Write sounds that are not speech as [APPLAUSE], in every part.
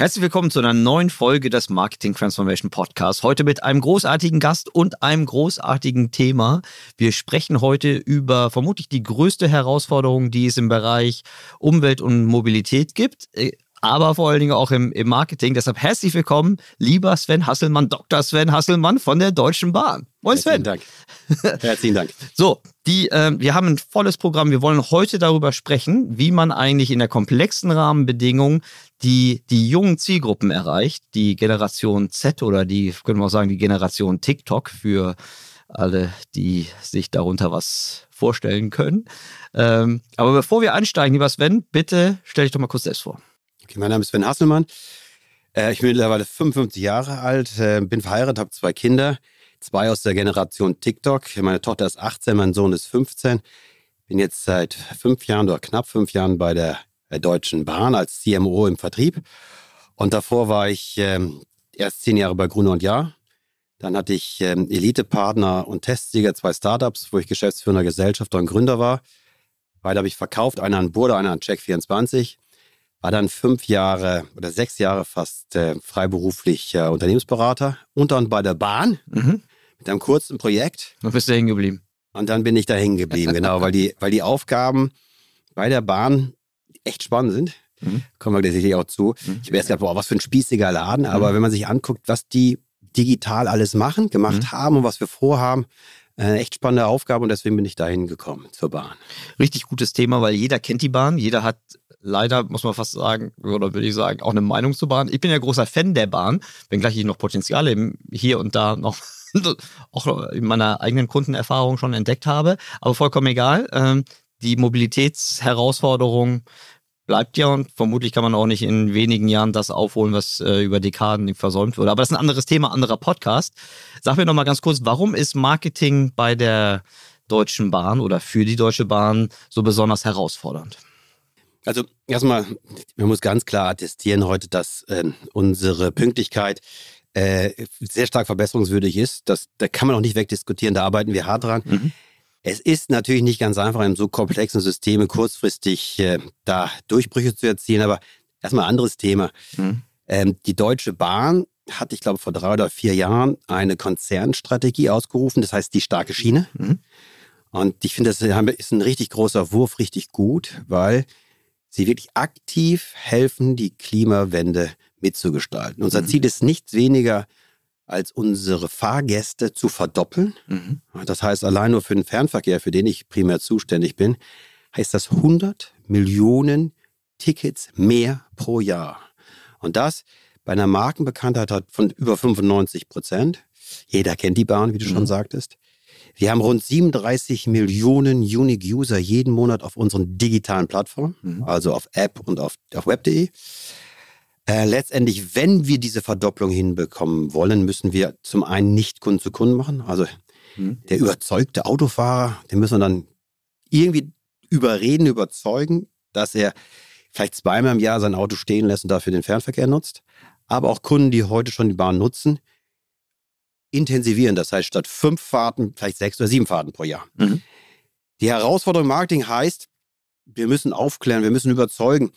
Herzlich willkommen zu einer neuen Folge des Marketing Transformation Podcasts. Heute mit einem großartigen Gast und einem großartigen Thema. Wir sprechen heute über vermutlich die größte Herausforderung, die es im Bereich Umwelt und Mobilität gibt äh, aber vor allen Dingen auch im, im, Marketing. Deshalb herzlich willkommen, lieber Sven Hasselmann, Dr. Sven Hasselmann von der Deutschen Bahn. Moin Sven. Herzlichen Dank. [LAUGHS] Herzlichen Dank. so, die, äh, wir haben ein volles Programm. Wir wollen heute darüber sprechen, wie man eigentlich in der komplexen Rahmenbedingung die, die jungen Zielgruppen erreicht, die Generation Z oder die, können wir auch sagen, die Generation TikTok für alle, die sich darunter was vorstellen können. Ähm, aber bevor wir einsteigen, lieber Sven, bitte stell dich doch mal kurz selbst vor. Okay, mein Name ist Sven Hasselmann. Äh, ich bin mittlerweile 55 Jahre alt, äh, bin verheiratet, habe zwei Kinder, zwei aus der Generation TikTok. Meine Tochter ist 18, mein Sohn ist 15. Bin jetzt seit fünf Jahren oder knapp fünf Jahren bei der äh, Deutschen Bahn als CMO im Vertrieb. Und davor war ich ähm, erst zehn Jahre bei Gruner und Jahr. Dann hatte ich ähm, Elite-Partner und Testsieger, zwei Startups, wo ich Geschäftsführer, Gesellschafter und Gründer war. Beide habe ich verkauft, einer an Burda, einer an Check24 war dann fünf Jahre oder sechs Jahre fast äh, freiberuflich Unternehmensberater und dann bei der Bahn mhm. mit einem kurzen Projekt. Und bist du hängen geblieben? Und dann bin ich da hängen geblieben, genau, weil die, weil die Aufgaben bei der Bahn echt spannend sind. Mhm. Kommen wir tatsächlich auch zu. Mhm. Ich habe erst gedacht, boah, was für ein spießiger Laden, aber mhm. wenn man sich anguckt, was die digital alles machen, gemacht mhm. haben und was wir vorhaben, eine echt spannende Aufgabe und deswegen bin ich dahin gekommen zur Bahn. Richtig gutes Thema, weil jeder kennt die Bahn, jeder hat leider, muss man fast sagen, oder würde ich sagen, auch eine Meinung zur Bahn. Ich bin ja großer Fan der Bahn, wenngleich ich noch Potenziale hier und da noch [LAUGHS] auch in meiner eigenen Kundenerfahrung schon entdeckt habe. Aber vollkommen egal. Ähm, die Mobilitätsherausforderung bleibt ja und vermutlich kann man auch nicht in wenigen Jahren das aufholen, was äh, über Dekaden versäumt wurde. Aber das ist ein anderes Thema, anderer Podcast. Sag mir noch mal ganz kurz, warum ist Marketing bei der Deutschen Bahn oder für die Deutsche Bahn so besonders herausfordernd? Also erstmal, man muss ganz klar attestieren heute, dass äh, unsere Pünktlichkeit äh, sehr stark verbesserungswürdig ist. Das, da kann man auch nicht wegdiskutieren, da arbeiten wir hart dran. Mhm. Es ist natürlich nicht ganz einfach, in so komplexen Systemen kurzfristig äh, da Durchbrüche zu erzielen, aber erstmal ein anderes Thema. Mhm. Ähm, die Deutsche Bahn hat, ich glaube, vor drei oder vier Jahren eine Konzernstrategie ausgerufen, das heißt die starke Schiene. Mhm. Und ich finde, das ist ein richtig großer Wurf, richtig gut, weil sie wirklich aktiv helfen, die Klimawende mitzugestalten. Unser mhm. Ziel ist nichts weniger, als unsere Fahrgäste zu verdoppeln. Mhm. Das heißt, allein nur für den Fernverkehr, für den ich primär zuständig bin, heißt das 100 Millionen Tickets mehr pro Jahr. Und das bei einer Markenbekanntheit von über 95 Prozent. Jeder kennt die Bahn, wie du mhm. schon sagtest. Wir haben rund 37 Millionen Unique User jeden Monat auf unseren digitalen Plattformen, mhm. also auf App und auf, auf web.de. Äh, letztendlich, wenn wir diese Verdopplung hinbekommen wollen, müssen wir zum einen nicht Kunden zu Kunden machen. Also mhm. der überzeugte Autofahrer, den müssen wir dann irgendwie überreden, überzeugen, dass er vielleicht zweimal im Jahr sein Auto stehen lässt und dafür den Fernverkehr nutzt. Aber auch Kunden, die heute schon die Bahn nutzen, intensivieren. Das heißt, statt fünf Fahrten vielleicht sechs oder sieben Fahrten pro Jahr. Mhm. Die Herausforderung im Marketing heißt, wir müssen aufklären, wir müssen überzeugen.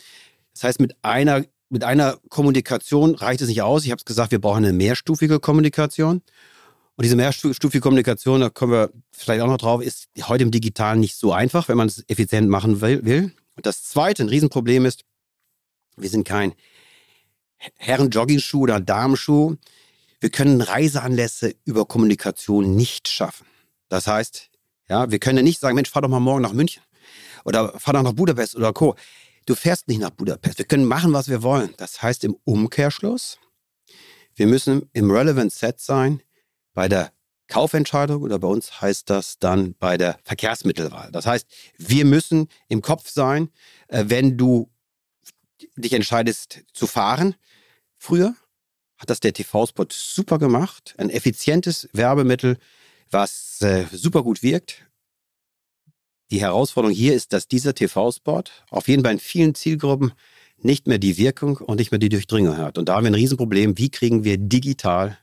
Das heißt, mit einer, mit einer Kommunikation reicht es nicht aus. Ich habe es gesagt, wir brauchen eine mehrstufige Kommunikation. Und diese mehrstufige Kommunikation, da kommen wir vielleicht auch noch drauf, ist heute im Digitalen nicht so einfach, wenn man es effizient machen will. Und das zweite, ein Riesenproblem ist, wir sind kein Herren-Jogging-Schuh oder Damenschuh. Wir können Reiseanlässe über Kommunikation nicht schaffen. Das heißt, ja, wir können ja nicht sagen, Mensch, fahr doch mal morgen nach München oder fahr doch nach Budapest oder Co. Du fährst nicht nach Budapest. Wir können machen, was wir wollen. Das heißt im Umkehrschluss, wir müssen im Relevant Set sein bei der Kaufentscheidung oder bei uns heißt das dann bei der Verkehrsmittelwahl. Das heißt, wir müssen im Kopf sein, äh, wenn du dich entscheidest zu fahren. Früher hat das der TV-Spot super gemacht. Ein effizientes Werbemittel, was äh, super gut wirkt. Die Herausforderung hier ist, dass dieser TV-Spot auf jeden Fall in vielen Zielgruppen nicht mehr die Wirkung und nicht mehr die Durchdringung hat. Und da haben wir ein Riesenproblem. Wie kriegen wir digital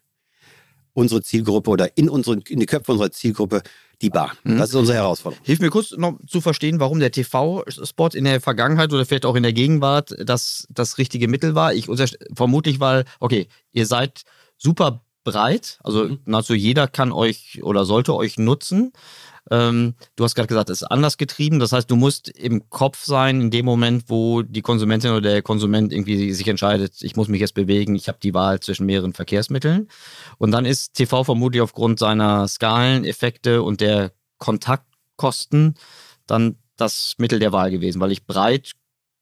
unsere Zielgruppe oder in, unsere, in die Köpfe unserer Zielgruppe die Bar? Mhm. Das ist unsere Herausforderung. Hilf mir kurz noch zu verstehen, warum der TV-Spot in der Vergangenheit oder vielleicht auch in der Gegenwart das, das richtige Mittel war. Ich vermutlich, weil, okay, ihr seid super breit, also mhm. nahezu jeder kann euch oder sollte euch nutzen. Ähm, du hast gerade gesagt, es ist anders getrieben. Das heißt, du musst im Kopf sein in dem Moment, wo die Konsumentin oder der Konsument irgendwie sich entscheidet, ich muss mich jetzt bewegen, ich habe die Wahl zwischen mehreren Verkehrsmitteln. Und dann ist TV vermutlich aufgrund seiner Skaleneffekte und der Kontaktkosten dann das Mittel der Wahl gewesen, weil ich breit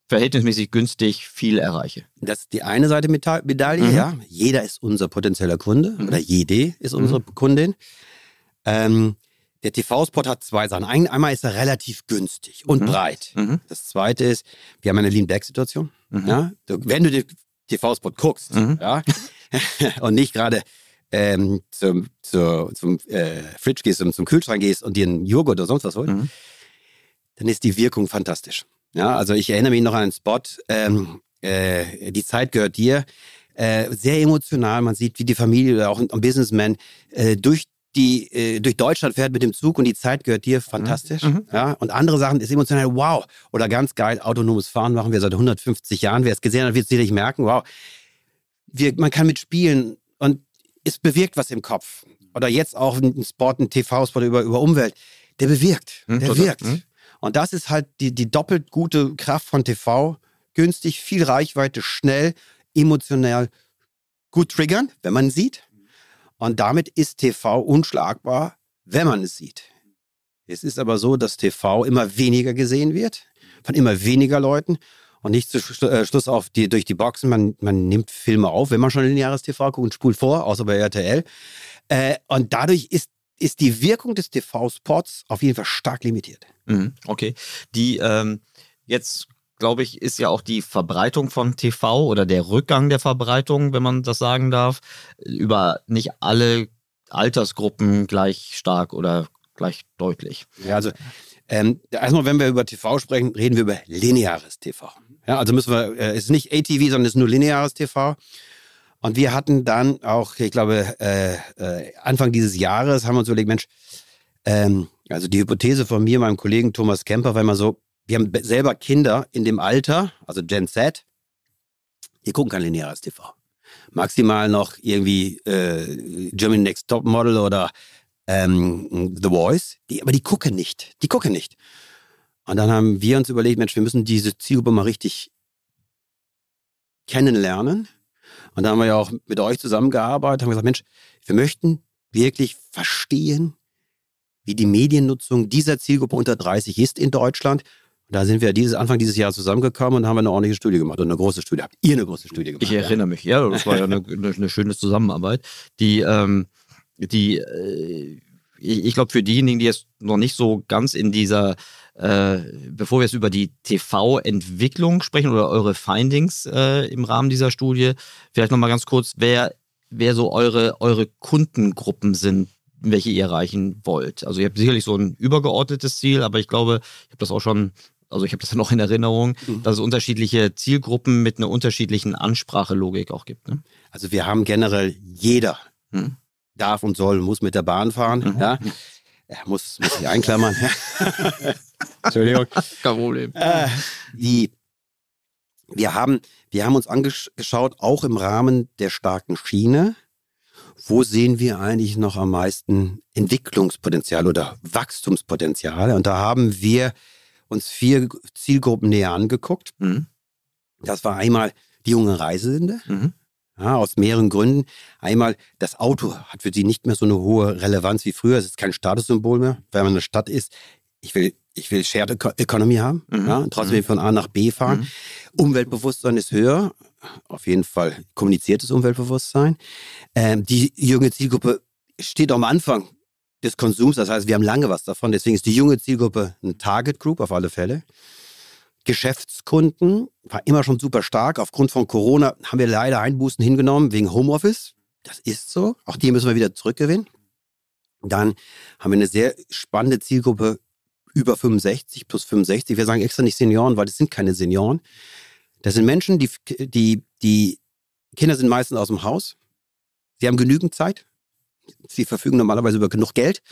verhältnismäßig günstig viel erreiche. Das ist die eine Seite Medaille, mhm. ja. Jeder ist unser potenzieller Kunde mhm. oder jede ist unsere mhm. Kundin. Ähm, der TV-Spot hat zwei Sachen. einmal ist er relativ günstig und mhm. breit. Mhm. Das zweite ist, wir haben eine Lean-Back-Situation. Mhm. Ja? Wenn du den TV-Spot guckst mhm. ja? [LAUGHS] und nicht gerade ähm, zum, zu, zum äh, Fridge gehst und zum Kühlschrank gehst und dir einen Joghurt oder sonst was holst, mhm. dann ist die Wirkung fantastisch. Ja, also ich erinnere mich noch an einen Spot, ähm, äh, die Zeit gehört dir. Äh, sehr emotional, man sieht, wie die Familie oder auch ein Businessman äh, durch die äh, durch Deutschland fährt mit dem Zug und die Zeit gehört dir, fantastisch. Mhm. Ja, und andere Sachen ist emotional, wow. Oder ganz geil, autonomes Fahren machen wir seit 150 Jahren. Wer es gesehen hat, wird es sicherlich merken, wow. Wir, man kann mitspielen und es bewirkt was im Kopf. Oder jetzt auch ein Sport, ein TV-Sport über, über Umwelt. Der bewirkt, mhm, der wirkt. Mhm. Und das ist halt die, die doppelt gute Kraft von TV. Günstig, viel Reichweite, schnell, emotional gut triggern, wenn man sieht. Und damit ist TV unschlagbar, wenn man es sieht. Es ist aber so, dass TV immer weniger gesehen wird, von immer weniger Leuten. Und nicht zu äh, Schluss auf die, durch die Boxen, man, man nimmt Filme auf, wenn man schon lineares TV guckt und spult vor, außer bei RTL. Äh, und dadurch ist, ist die Wirkung des TV-Spots auf jeden Fall stark limitiert. Mhm, okay. Die ähm, jetzt glaube ich, ist ja auch die Verbreitung von TV oder der Rückgang der Verbreitung, wenn man das sagen darf, über nicht alle Altersgruppen gleich stark oder gleich deutlich. Ja, also ähm, erstmal, wenn wir über TV sprechen, reden wir über lineares TV. Ja, also müssen wir, äh, es ist nicht ATV, sondern es ist nur lineares TV. Und wir hatten dann auch, ich glaube, äh, äh, Anfang dieses Jahres haben wir uns überlegt, Mensch, ähm, also die Hypothese von mir, meinem Kollegen Thomas Kemper, war immer so, wir haben selber Kinder in dem Alter, also Gen Z, die gucken kein lineares TV. Maximal noch irgendwie äh, Germany Next Top Model oder ähm, The Voice, die, aber die gucken nicht. Die gucken nicht. Und dann haben wir uns überlegt, Mensch, wir müssen diese Zielgruppe mal richtig kennenlernen. Und da haben wir ja auch mit euch zusammengearbeitet, haben gesagt, Mensch, wir möchten wirklich verstehen, wie die Mediennutzung dieser Zielgruppe unter 30 ist in Deutschland da sind wir dieses, Anfang dieses Jahres zusammengekommen und haben eine ordentliche Studie gemacht und eine große Studie. Habt ihr eine große Studie gemacht? Ich erinnere mich, ja, das war ja eine, [LAUGHS] eine schöne Zusammenarbeit. Die, ähm, die, äh, ich, ich glaube, für diejenigen, die jetzt noch nicht so ganz in dieser, äh, bevor wir jetzt über die TV-Entwicklung sprechen oder eure Findings äh, im Rahmen dieser Studie, vielleicht nochmal ganz kurz, wer, wer so eure, eure Kundengruppen sind, welche ihr erreichen wollt. Also ihr habt sicherlich so ein übergeordnetes Ziel, aber ich glaube, ich habe das auch schon also ich habe das [LAUGHS] noch in Erinnerung, mhm. dass es unterschiedliche Zielgruppen mit einer unterschiedlichen Ansprachelogik auch gibt. Ne? Also wir haben generell jeder mhm. darf und soll, muss mit der Bahn fahren. Mhm. Ja. Er muss, muss sich einklammern. [LAUGHS] Entschuldigung. Kein Problem. Äh, die, wir, haben, wir haben uns angeschaut, auch im Rahmen der starken Schiene, wo sehen wir eigentlich noch am meisten Entwicklungspotenzial oder Wachstumspotenziale? Und da haben wir uns vier Zielgruppen näher angeguckt. Mhm. Das war einmal die junge Reisende. Mhm. Ja, aus mehreren Gründen. Einmal, das Auto hat für sie nicht mehr so eine hohe Relevanz wie früher. Es ist kein Statussymbol mehr, weil man in der Stadt ist. Ich will, ich will Shared Economy haben, mhm. ja, trotzdem mhm. von A nach B fahren. Mhm. Umweltbewusstsein ist höher. Auf jeden Fall kommuniziertes Umweltbewusstsein. Ähm, die junge Zielgruppe steht am Anfang des Konsums. Das heißt, wir haben lange was davon. Deswegen ist die junge Zielgruppe eine Target Group auf alle Fälle. Geschäftskunden war immer schon super stark. Aufgrund von Corona haben wir leider Einbußen hingenommen wegen Homeoffice. Das ist so. Auch die müssen wir wieder zurückgewinnen. Dann haben wir eine sehr spannende Zielgruppe über 65 plus 65. Wir sagen extra nicht Senioren, weil das sind keine Senioren. Das sind Menschen, die, die, die Kinder sind meistens aus dem Haus. Sie haben genügend Zeit. Sie verfügen normalerweise über genug Geld.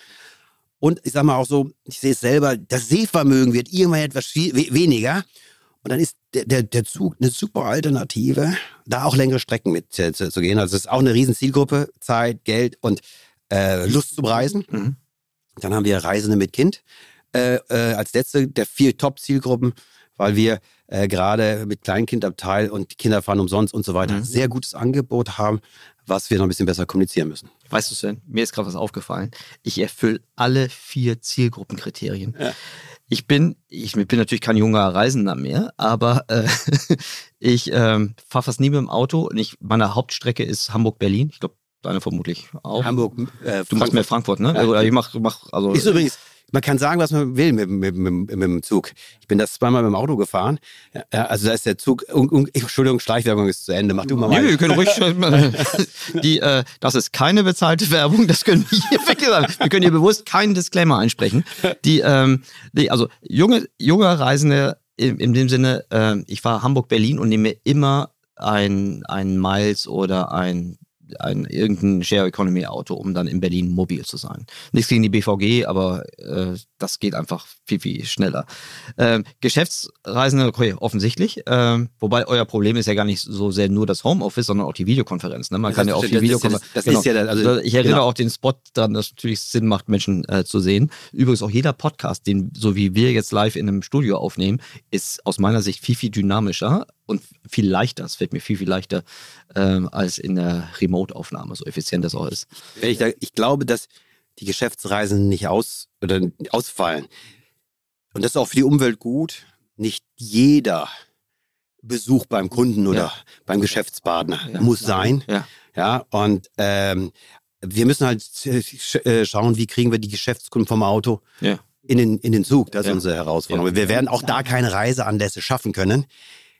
Und ich sage mal auch so, ich sehe es selber, das Sehvermögen wird irgendwann etwas weniger. Und dann ist der, der, der Zug eine super Alternative, da auch längere Strecken mit äh, zu, zu, gehen. Also es ist auch eine riesen Zielgruppe, Zeit, Geld und äh, Lust zum Reisen. Mhm. Dann haben wir Reisende mit Kind äh, äh, als letzte der vier Top-Zielgruppen, weil wir äh, gerade mit Kleinkindabteil und Kinder fahren umsonst und so weiter mhm. sehr gutes Angebot haben, was wir noch ein bisschen besser kommunizieren müssen. Weißt du, Sven, mir ist gerade was aufgefallen. Ich erfülle alle vier Zielgruppenkriterien. Ja. Ich bin, ich bin natürlich kein junger Reisender mehr, aber äh, [LAUGHS] ich ähm, fahre fast nie mit dem Auto und ich, meine Hauptstrecke ist Hamburg-Berlin. Ich glaube, deine vermutlich auch. Hamburg, äh, Du machst mehr Frankfurt, ne? Ja. Ich mach, mach also. Ist übrigens, man kann sagen, was man will mit, mit, mit, mit, dem Zug. Ich bin das zweimal mit dem Auto gefahren. Also da ist der Zug, un, un, Entschuldigung, Schleichwerbung ist zu Ende. Mach du mal. Nee, wir können ruhig, [LAUGHS] [LAUGHS] die, äh, das ist keine bezahlte Werbung, das können wir hier wegsagen. Wir können hier bewusst keinen Disclaimer einsprechen. Die, ähm, die also junge, junge Reisende in, in dem Sinne, äh, ich fahre Hamburg-Berlin und nehme immer ein, ein Miles oder ein ein irgendein Share Economy Auto, um dann in Berlin mobil zu sein. Nichts gegen die BVG, aber äh, das geht einfach viel, viel schneller. Ähm, Geschäftsreisende, okay, offensichtlich. Ähm, wobei euer Problem ist ja gar nicht so sehr nur das Homeoffice, sondern auch die Videokonferenz. Ne? Man das kann ja auch die Videokonferenz. Das, genau. ist ja, also, ich erinnere genau. auch den Spot daran, dass es natürlich Sinn macht, Menschen äh, zu sehen. Übrigens auch jeder Podcast, den so wie wir jetzt live in einem Studio aufnehmen, ist aus meiner Sicht viel, viel dynamischer und viel leichter. Es fällt mir viel, viel leichter ähm, als in der Remote-Aufnahme, so effizient das auch ist. Ich, ich, glaube, dass die Geschäftsreisen nicht aus oder ausfallen. Und das ist auch für die Umwelt gut. Nicht jeder Besuch beim Kunden oder ja. beim Geschäftspartner ja. muss sein. Ja. ja und ähm, wir müssen halt äh, schauen, wie kriegen wir die Geschäftskunden vom Auto in, den, in den Zug. Das ist unsere Herausforderung. Wir werden auch da keine Reiseanlässe schaffen können.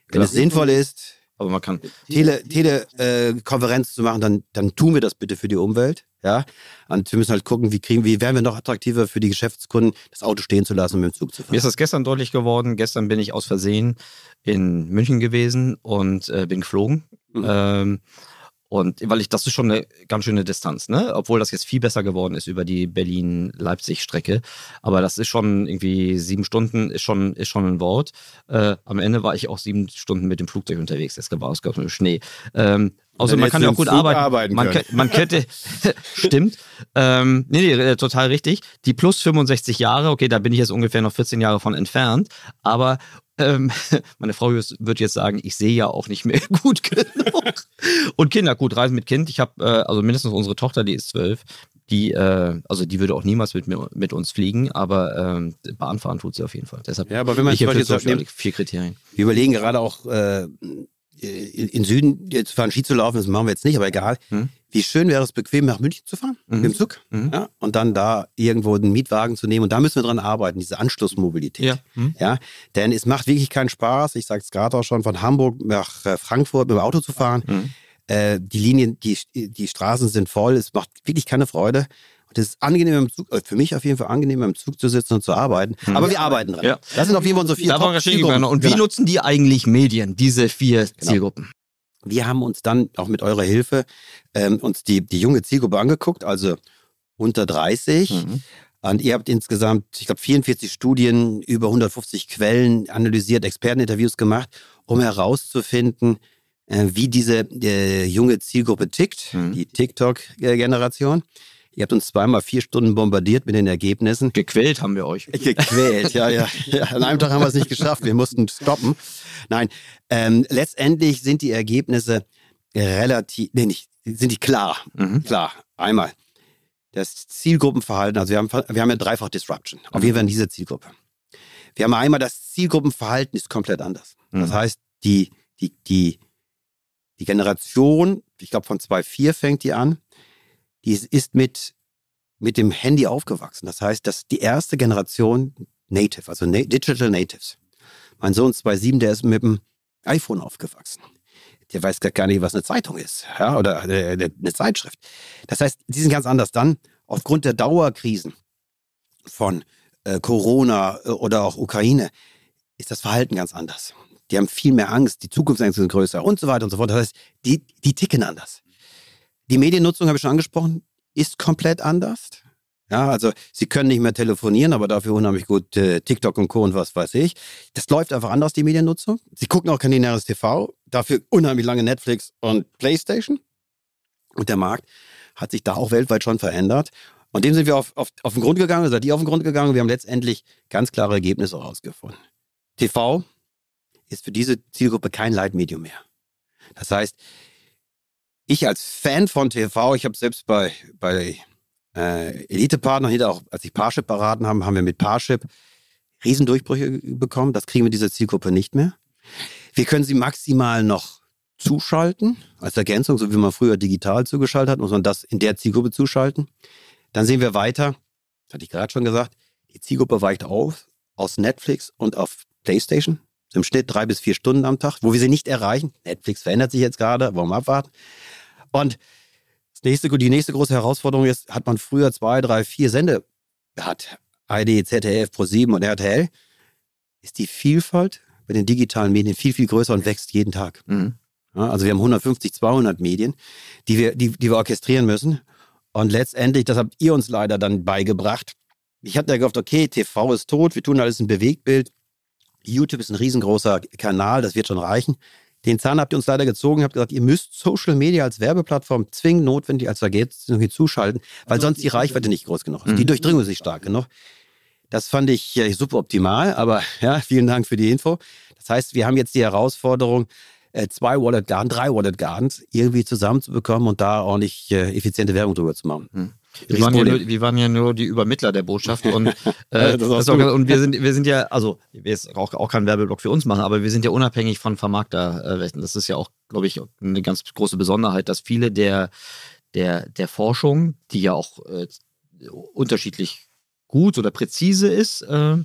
Wenn es sinnvoll ist, aber man kann Telekonferenz äh, zu machen, dann, dann tun wir das bitte für die Umwelt. Ja? Und wir müssen halt gucken, wie kriegen, wie werden wir noch attraktiver für die Geschäftskunden, das Auto stehen zu lassen und mit dem Zug zu fahren. Mir ist das gestern deutlich geworden. Gestern bin ich aus Versehen in München gewesen und äh, bin geflogen. Mhm. Ähm, und weil ich, das ist schon eine ganz schöne Distanz, ne? Obwohl das jetzt viel besser geworden ist über die Berlin-Leipzig-Strecke. Aber das ist schon irgendwie sieben Stunden, ist schon, ist schon ein Wort. Äh, am Ende war ich auch sieben Stunden mit dem Flugzeug unterwegs. Es war es gab Schnee. Ähm, Außer man kann ja auch gut arbeiten. arbeiten man, kann, man könnte, [LAUGHS] stimmt. Ähm, nee, nee, äh, total richtig. Die plus 65 Jahre, okay, da bin ich jetzt ungefähr noch 14 Jahre von entfernt. Aber ähm, [LAUGHS] meine Frau wird jetzt sagen, ich sehe ja auch nicht mehr [LAUGHS] gut genug. Und Kinder, gut, Reisen mit Kind. Ich habe, äh, also mindestens unsere Tochter, die ist zwölf, die, äh, also die würde auch niemals mit, mit uns fliegen, aber ähm, Bahnfahren tut sie auf jeden Fall. Deshalb ja, aber wenn man ich jetzt so vier Kriterien. Wir überlegen gerade auch äh, in Süden jetzt fahren Ski zu laufen, das machen wir jetzt nicht, aber egal. Hm. Wie schön wäre es, bequem nach München zu fahren, mhm. mit dem Zug, mhm. ja, und dann da irgendwo einen Mietwagen zu nehmen. Und da müssen wir dran arbeiten, diese Anschlussmobilität. Ja. Mhm. ja denn es macht wirklich keinen Spaß, ich sage es gerade auch schon, von Hamburg nach äh, Frankfurt mit dem Auto zu fahren. Mhm. Äh, die Linien, die, die Straßen sind voll, es macht wirklich keine Freude. Es ist angenehm im Zug, äh, für mich auf jeden Fall angenehm im Zug zu sitzen und zu arbeiten. Mhm. Aber wir arbeiten dran. Ja. Das sind auf jeden Fall unsere vier Zielgruppen. Und wie genau. nutzen die eigentlich Medien, diese vier genau. Zielgruppen? Wir haben uns dann auch mit eurer Hilfe ähm, uns die, die junge Zielgruppe angeguckt, also unter 30. Mhm. Und ihr habt insgesamt, ich glaube, 44 Studien, über 150 Quellen analysiert, Experteninterviews gemacht, um herauszufinden, äh, wie diese äh, junge Zielgruppe tickt, mhm. die TikTok-Generation. Ihr habt uns zweimal vier Stunden bombardiert mit den Ergebnissen. Gequält haben wir euch. Gequält, ja, ja. An einem Tag haben wir es nicht geschafft. Wir mussten stoppen. Nein, ähm, letztendlich sind die Ergebnisse relativ, nee, nicht, sind die klar. Mhm. Klar. Einmal. Das Zielgruppenverhalten, also wir haben, wir haben ja dreifach Disruption. Auf jeden Fall in dieser Zielgruppe. Wir haben einmal das Zielgruppenverhalten ist komplett anders. Mhm. Das heißt, die, die, die, die Generation, ich glaube von 2.4 fängt die an, die ist mit, mit dem Handy aufgewachsen. Das heißt, dass die erste Generation Native, also Na Digital Natives. Mein Sohn 2.7, der ist mit dem iPhone aufgewachsen. Der weiß gar nicht, was eine Zeitung ist ja, oder eine Zeitschrift. Das heißt, die sind ganz anders. Dann, aufgrund der Dauerkrisen von äh, Corona äh, oder auch Ukraine, ist das Verhalten ganz anders. Die haben viel mehr Angst, die Zukunftsängste sind größer und so weiter und so fort. Das heißt, die, die ticken anders. Die Mediennutzung, habe ich schon angesprochen, ist komplett anders. Ja, also sie können nicht mehr telefonieren, aber dafür unheimlich gut äh, TikTok und Co. und was weiß ich. Das läuft einfach anders, die Mediennutzung. Sie gucken auch kein lineares TV, dafür unheimlich lange Netflix und Playstation. Und der Markt hat sich da auch weltweit schon verändert. Und dem sind wir auf, auf, auf den Grund gegangen, seid ihr auf den Grund gegangen. Wir haben letztendlich ganz klare Ergebnisse herausgefunden. TV ist für diese Zielgruppe kein Leitmedium mehr. Das heißt, ich als Fan von TV, ich habe selbst bei, bei äh, Elite-Partnern, auch, als ich Parship beraten haben, haben wir mit Parship Riesendurchbrüche bekommen. Das kriegen wir dieser Zielgruppe nicht mehr. Wir können sie maximal noch zuschalten, als Ergänzung, so wie man früher digital zugeschaltet hat, muss man das in der Zielgruppe zuschalten. Dann sehen wir weiter, das hatte ich gerade schon gesagt, die Zielgruppe weicht auf aus Netflix und auf PlayStation. Im Schnitt drei bis vier Stunden am Tag, wo wir sie nicht erreichen. Netflix verändert sich jetzt gerade, warum abwarten? Und nächste, die nächste große Herausforderung ist, hat man früher zwei, drei, vier Sende gehabt, ID, ZDF, Pro7 und RTL, ist die Vielfalt bei den digitalen Medien viel, viel größer und wächst jeden Tag. Mhm. Ja, also wir haben 150, 200 Medien, die wir, die, die wir orchestrieren müssen. Und letztendlich, das habt ihr uns leider dann beigebracht. Ich hatte ja gehofft, okay, TV ist tot, wir tun alles in Bewegtbild. YouTube ist ein riesengroßer Kanal, das wird schon reichen. Den Zahn habt ihr uns leider gezogen, habt gesagt, ihr müsst Social Media als Werbeplattform zwingend notwendig als Ergänzung hinzuschalten, weil sonst die Reichweite nicht groß genug ist. Die mhm. Durchdringung ist nicht stark genug. Das fand ich ja, super optimal, aber [LAUGHS] ja, vielen Dank für die Info. Das heißt, wir haben jetzt die Herausforderung, äh, zwei Wallet Garden, drei Wallet Gardens irgendwie zusammenzubekommen und da ordentlich äh, effiziente Werbung drüber zu machen. Hm. Wir waren, ja nur, wir waren, ja nur, die Übermittler der Botschaft und, [LAUGHS] äh, auch, und wir sind, wir sind ja, also wir jetzt auch, auch keinen Werbeblock für uns machen, aber wir sind ja unabhängig von Vermarkterrechten. Das ist ja auch, glaube ich, eine ganz große Besonderheit, dass viele der, der, der Forschung, die ja auch äh, unterschiedlich gut oder präzise ist, äh,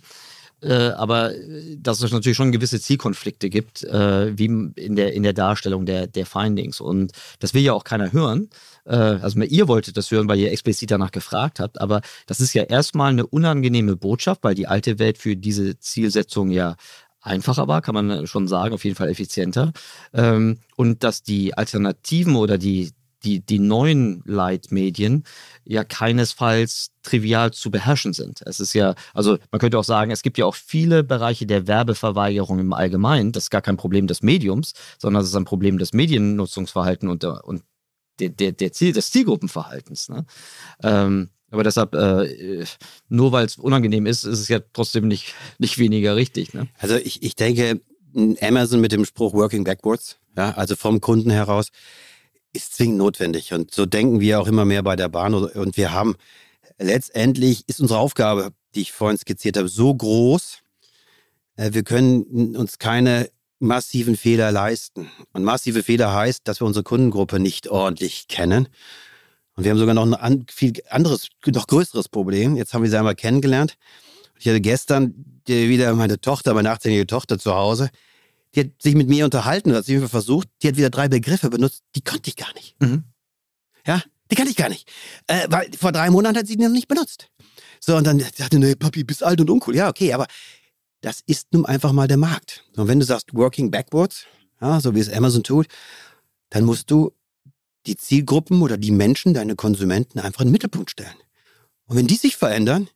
äh, aber äh, dass es natürlich schon gewisse Zielkonflikte gibt, äh, wie in der, in der Darstellung der, der Findings. Und das will ja auch keiner hören. Äh, also ihr wolltet das hören, weil ihr explizit danach gefragt habt, aber das ist ja erstmal eine unangenehme Botschaft, weil die alte Welt für diese Zielsetzung ja einfacher war, kann man schon sagen, auf jeden Fall effizienter. Ähm, und dass die Alternativen oder die, die, die neuen Leitmedien ja keinesfalls trivial zu beherrschen sind. Es ist ja, also man könnte auch sagen, es gibt ja auch viele Bereiche der Werbeverweigerung im Allgemeinen. Das ist gar kein Problem des Mediums, sondern es ist ein Problem des Mediennutzungsverhaltens und, und der, der, der Ziel, des Zielgruppenverhaltens. Ne? Ähm, aber deshalb, äh, nur weil es unangenehm ist, ist es ja trotzdem nicht, nicht weniger richtig. Ne? Also ich, ich denke, Amazon mit dem Spruch Working Backwards, ja, also vom Kunden heraus, ist zwingend notwendig. Und so denken wir auch immer mehr bei der Bahn. Und wir haben letztendlich ist unsere Aufgabe, die ich vorhin skizziert habe, so groß, äh, wir können uns keine massiven Fehler leisten. Und massive Fehler heißt, dass wir unsere Kundengruppe nicht ordentlich kennen. Und wir haben sogar noch ein viel anderes, noch größeres Problem. Jetzt haben wir sie einmal kennengelernt. Ich hatte gestern wieder meine Tochter, meine 18-jährige Tochter zu Hause die hat sich mit mir unterhalten, hat sich versucht, die hat wieder drei Begriffe benutzt, die konnte ich gar nicht. Mhm. Ja, die kannte ich gar nicht. Äh, weil vor drei Monaten hat sie die noch nicht benutzt. So, und dann sagte, nee, Papi, bist alt und uncool. Ja, okay, aber das ist nun einfach mal der Markt. Und wenn du sagst, working backwards, ja, so wie es Amazon tut, dann musst du die Zielgruppen oder die Menschen, deine Konsumenten einfach in den Mittelpunkt stellen. Und wenn die sich verändern,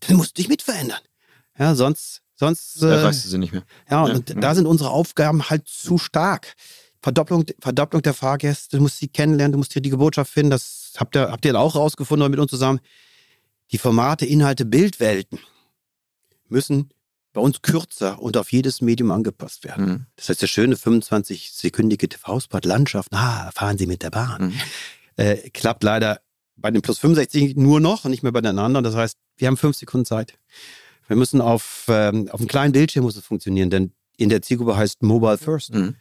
dann musst du dich mit verändern. Ja, sonst Sonst äh, erreichst du sie nicht mehr. Ja, und ja. da sind unsere Aufgaben halt zu stark. Verdopplung, Verdopplung der Fahrgäste, du musst sie kennenlernen, du musst hier die Botschaft finden. Das habt ihr, habt ihr auch rausgefunden mit uns zusammen. Die Formate, Inhalte, Bildwelten müssen bei uns kürzer und auf jedes Medium angepasst werden. Mhm. Das heißt, der schöne 25-sekündige TV-Spot Landschaft, ah, fahren Sie mit der Bahn, mhm. äh, klappt leider bei den Plus 65 nur noch und nicht mehr bei den anderen. Das heißt, wir haben fünf Sekunden Zeit. Wir müssen auf, ähm, auf einem kleinen Bildschirm muss es funktionieren, denn in der Zielgruppe heißt Mobile First. Mhm.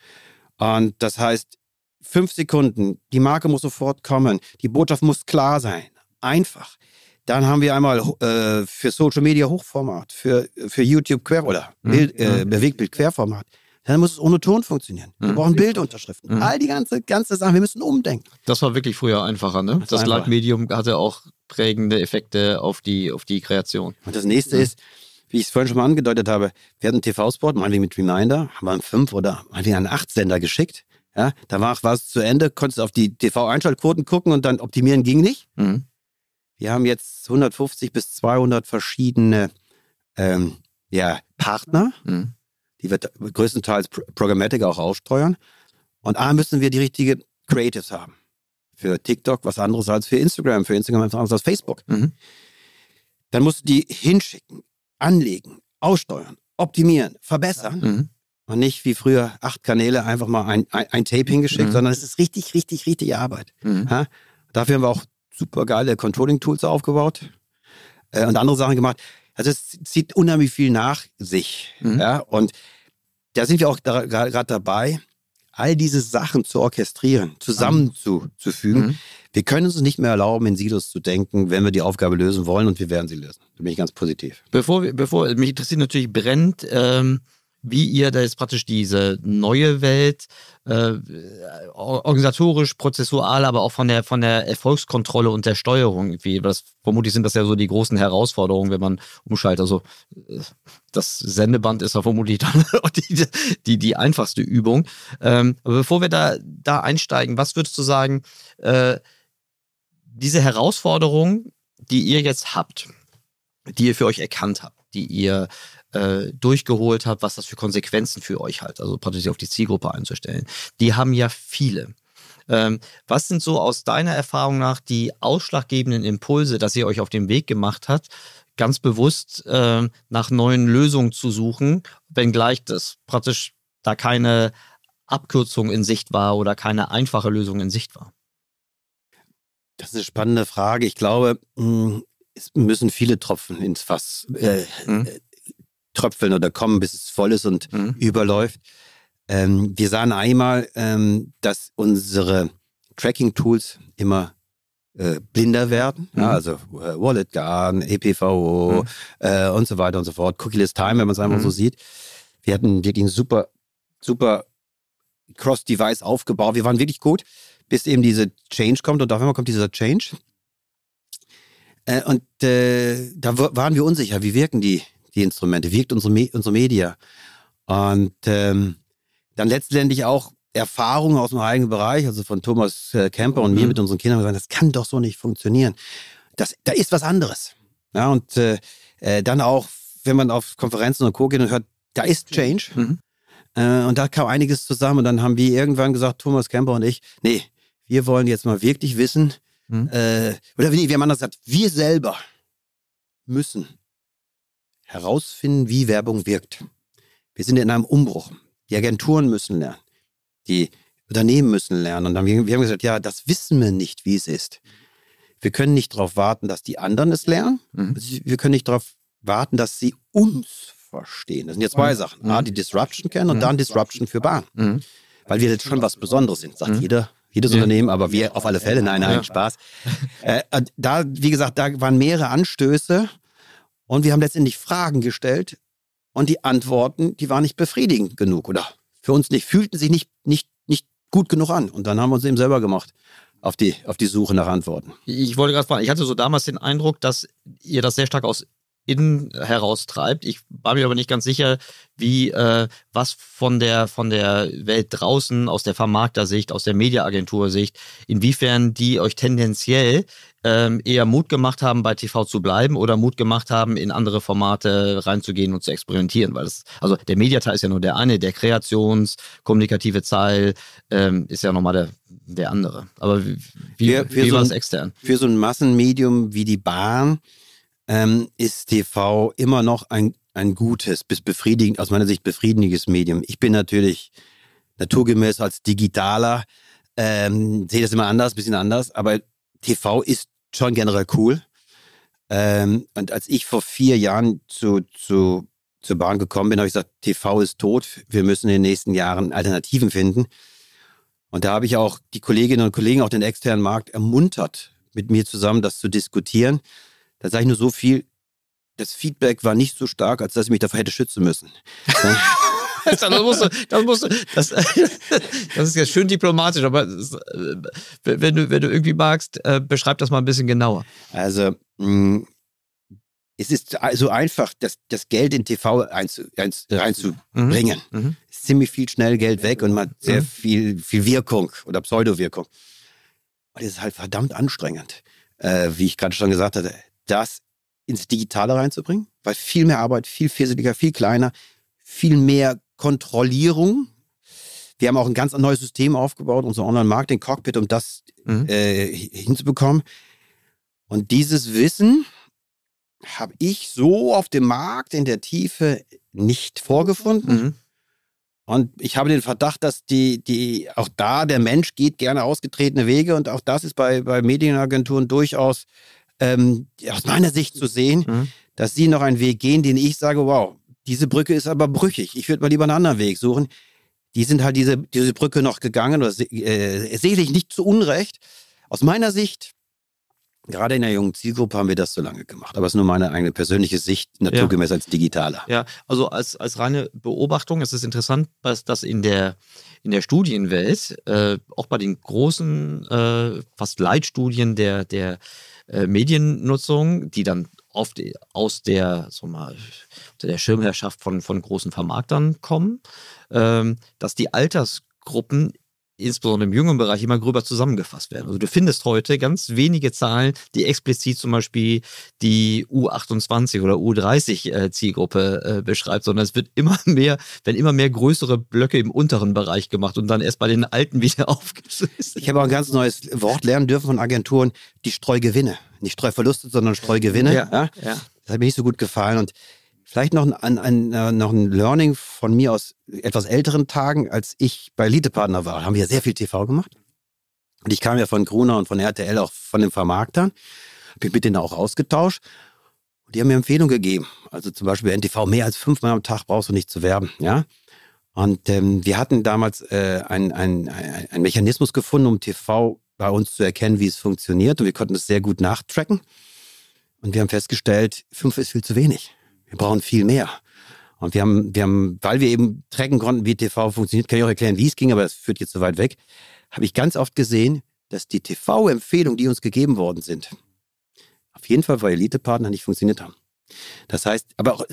Und das heißt, fünf Sekunden, die Marke muss sofort kommen, die Botschaft muss klar sein, einfach. Dann haben wir einmal äh, für Social Media Hochformat, für, für YouTube Quer oder mhm. Bild, äh, mhm. Bewegtbild Querformat. dann muss es ohne Ton funktionieren. Wir Mhm. brauchen Bildunterschriften. Mhm. All die ganze, ganze Sachen, wir müssen umdenken. Das war wirklich früher einfacher, ne? Das Das. Leitmedium hatte auch prägende Effekte auf die, auf die Kreation. Und das nächste ist, wie ich es vorhin schon mal angedeutet habe, wir hatten TV-Spot, meinetwegen mit Reminder, haben wir einen 5 oder meinetwegen einen 8-Sender geschickt. Ja, da war war es zu Ende, konntest auf die TV-Einschaltquoten gucken und dann optimieren ging nicht. Mhm. Wir haben jetzt 150 bis 200 verschiedene ähm, ja, Partner, Mhm. die wir größtenteils Pro- Programmatic auch aussteuern. Und A müssen wir die richtige Creatives haben. Für TikTok was anderes als für Instagram, für Instagram was anderes als Facebook. Mhm. Dann musst du die hinschicken, anlegen, aussteuern, optimieren, verbessern. Mhm. Und nicht wie früher acht Kanäle einfach mal ein, ein, ein Tape hingeschickt, Mhm. sondern es ist richtig, richtig, richtig Arbeit. Mhm. Dafür haben wir auch super geile Controlling-Tools aufgebaut äh, und andere Sachen gemacht. Also es zieht unheimlich viel nach sich. Mhm. Ja? Und da sind wir auch da- gerade dabei, all diese Sachen zu orchestrieren, zusammenzufügen. Mhm. Wir können uns nicht mehr erlauben, in Silos zu denken, wenn wir die Aufgabe lösen wollen und wir werden sie lösen. Da bin ich ganz positiv. Bevor, wir- bevor mich interessiert natürlich brennend, ähm, wie ihr da jetzt praktisch diese neue Welt äh, organisatorisch, prozessual, aber auch von der von der Erfolgskontrolle und der Steuerung irgendwie. Das vermutlich sind das ja so die großen Herausforderungen, wenn man umschaltet. Also äh, das Sendeband ist ja vermutlich dann [LAUGHS] die, die, die einfachste Übung. Ähm, aber bevor wir da, da einsteigen, was würdest du sagen, äh, diese Herausforderung, die ihr jetzt habt, die ihr für euch erkannt habt, die ihr äh, durchgeholt habt, was das für Konsequenzen für euch hat, also praktisch auf die Zielgruppe einzustellen, die haben ja viele. Ähm, was sind so aus deiner Erfahrung nach die ausschlaggebenden Impulse, dass ihr euch auf den Weg gemacht habt, ganz bewusst ähm, nach neuen Lösungen zu suchen, wenngleich das praktisch da keine Abkürzung in Sicht war oder keine einfache Lösung in Sicht war? Das ist eine spannende Frage. Ich glaube, mh, es müssen viele Tropfen ins Fass äh, Mhm. Tröpfeln oder kommen, bis es voll ist und Mhm. überläuft. Ähm, wir sahen einmal, ähm, dass unsere Tracking-Tools immer äh, blinder werden. Ja, Mhm. also äh, Wallet Guard, EPVO Mhm. äh, und so weiter und so fort. Cookieless Time, wenn man es einfach Mhm. so sieht. Wir hatten wirklich ein super, super Cross-Device aufgebaut. Wir waren wirklich gut, bis eben diese Change kommt und auf einmal kommt dieser Change. Äh, und äh, da waren wir unsicher, wie wirken die, die Instrumente, wirkt unsere, Me unsere Media. Und ähm, dann letztendlich auch Erfahrungen aus dem eigenen Bereich, also von Thomas äh, Kemper und mir Mhm. mit unseren Kindern, gesagt, das kann doch so nicht funktionieren. Das, da ist was anderes. Ja, und äh, äh, dann auch, wenn man auf Konferenzen und Co. geht und hört, da ist Change. Mhm. Äh, und da kam einiges zusammen und dann haben wir irgendwann gesagt, Thomas Kemper und ich, nee, wir wollen jetzt mal wirklich wissen, Mhm. äh, oder nee, wir haben anders gesagt, wir selber müssen herausfinden, wie Werbung wirkt. Wir sind in einem Umbruch. Die Agenturen müssen lernen. Die Unternehmen müssen lernen. Und dann, wir, haben gesagt, ja, das wissen wir nicht, wie es ist. Wir können nicht darauf warten, dass die anderen es lernen. Mhm. Wir können nicht darauf warten, dass sie uns verstehen. Das sind ja zwei Sachen. A, die Disruption kennen und Mhm. dann Disruption für Bahn. Mhm. Weil wir jetzt schon was Besonderes sind, sagt Mhm. jeder, jedes Ja. Unternehmen, aber wir auf alle Fälle, nein, nein, Ja. Spaß. Äh, und da, wie gesagt, da waren mehrere Anstöße und wir haben letztendlich Fragen gestellt und die Antworten, die waren nicht befriedigend genug oder für uns nicht, fühlten sich nicht, nicht, nicht gut genug an. Und dann haben wir uns eben selber gemacht auf die, auf die Suche nach Antworten. Ich wollte gerade fragen, ich hatte so damals den Eindruck, dass ihr das sehr stark aus innen heraus treibt. Ich war mir aber nicht ganz sicher, wie äh, was von der von der Welt draußen, aus der Vermarkter-Sicht, aus der Mediaagentur-Sicht, inwiefern die euch tendenziell ähm, eher Mut gemacht haben, bei TV zu bleiben oder Mut gemacht haben, in andere Formate reinzugehen und zu experimentieren. Weil das, also der Mediateil ist ja nur der eine, der Kreations-, kommunikative Teil ähm, ist ja nochmal der, der andere. Aber wie, wie, wie so war das extern? Für so ein Massenmedium wie die Bahn ähm, ist TV immer noch ein, ein gutes, bis befriedigend, aus meiner Sicht befriedigendes Medium. Ich bin natürlich naturgemäß als Digitaler, ähm, sehe das immer anders, bisschen anders, aber TV ist schon generell cool. Ähm, und als ich vor vier Jahren zu, zu, zur Bahn gekommen bin, habe ich gesagt, TV ist tot, wir müssen in den nächsten Jahren Alternativen finden. Und da habe ich auch die Kolleginnen und Kollegen, auch den externen Markt ermuntert, mit mir zusammen das zu diskutieren. Da sage ich nur so viel, das Feedback war nicht so stark, als dass ich mich davor hätte schützen müssen. [LAUGHS] das, musst du, das, musst du, das, das ist jetzt schön diplomatisch, aber das, äh, wenn, du, wenn du irgendwie magst, äh, beschreib das mal ein bisschen genauer. Also, mh, mm, es ist so einfach, das, das Geld in TV einzu, einz, reinzubringen. Mhm. Mhm. Ist ziemlich viel schnell Geld weg und man hat sehr mhm. viel, viel Wirkung oder Pseudowirkung. Und es ist halt verdammt anstrengend, äh, wie ich gerade schon gesagt hatte, das ins Digitale reinzubringen, weil viel mehr Arbeit, viel fäsiger, viel kleiner, viel mehr Kontrollierung. Wir haben auch ein ganz neues System aufgebaut, unser Online-Marketing-Cockpit, um das mhm. äh, hinzubekommen. Und dieses Wissen habe ich so auf dem Markt in der Tiefe nicht vorgefunden. Mhm. Und ich habe den Verdacht, dass die, die, auch da der Mensch geht gerne ausgetretene Wege und auch das ist bei, bei Medienagenturen durchaus ähm, aus meiner Sicht zu sehen, mhm. dass sie noch einen Weg gehen, den ich sage, wow, diese Brücke ist aber brüchig. Ich würde mal lieber einen anderen Weg suchen. Die sind halt diese, diese Brücke noch gegangen, oder äh, sehe ich nicht zu Unrecht. Aus meiner Sicht, gerade in der jungen Zielgruppe haben wir das so lange gemacht. Aber es ist nur meine eigene persönliche Sicht, naturgemäß ja. als Digitaler. Ja, also als, als reine Beobachtung ist es interessant, dass, dass in der, in der Studienwelt, äh, auch bei den großen, äh, fast Leitstudien der, der äh, Mediennutzung, die dann oft aus der, so mal, der Schirmherrschaft von, von großen Vermarktern kommen, ähm, dass die Altersgruppen insbesondere im jungen Bereich immer gröber zusammengefasst werden. Also du findest heute ganz wenige Zahlen, die explizit zum Beispiel die U28 oder U30 äh, Zielgruppe äh, beschreibt, sondern es wird immer [LAUGHS] mehr, wenn immer mehr größere Blöcke im unteren Bereich gemacht und dann erst bei den alten [LAUGHS] wieder aufgeschlüsselt. Ich habe auch ein ganz neues Wort lernen dürfen von Agenturen, die Streugewinne. Nicht Streuverluste, sondern Streugewinne. Ja, ja. ja. Das hat mir nicht so gut gefallen und Vielleicht noch ein, ein, äh, noch ein Learning von mir aus etwas älteren Tagen, als ich bei Elite-Partner war, haben wir sehr viel TV gemacht. Und ich kam ja von Gruner und von RTL, auch von den Vermarktern, bin mit denen auch ausgetauscht. Und die haben mir Empfehlungen gegeben. Also zum Beispiel NTV, mehr als fünfmal am Tag brauchst du nicht zu werben. Ja? Und ähm, wir hatten damals äh, einen ein Mechanismus gefunden, um TV bei uns zu erkennen, wie es funktioniert. Und wir konnten es sehr gut nachtracken. Und wir haben festgestellt, fünf ist viel zu wenig. Wir brauchen viel mehr. Und wir haben, wir haben, weil wir eben tracken konnten, wie TV funktioniert, kann ich auch erklären, wie es ging, aber das führt jetzt so weit weg, habe ich ganz oft gesehen, dass die TV-Empfehlungen, die uns gegeben worden sind, auf jeden Fall bei Elite-Partnern nicht funktioniert haben. Das heißt, aber auch,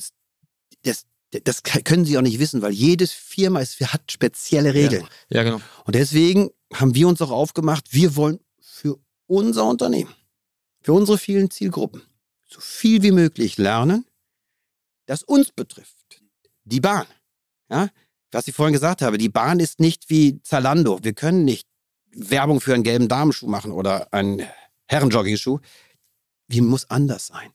das, das können sie auch nicht wissen, weil jedes Firma ist, hat spezielle Regeln. Ja, ja, genau. Und deswegen haben wir uns auch aufgemacht, wir wollen für unser Unternehmen, für unsere vielen Zielgruppen, so viel wie möglich lernen, das uns betrifft. Die Bahn. Ja? Was ich vorhin gesagt habe, die Bahn ist nicht wie Zalando. Wir können nicht Werbung für einen gelben Damenschuh machen oder einen Herrenjoggingschuh. Die muss anders sein.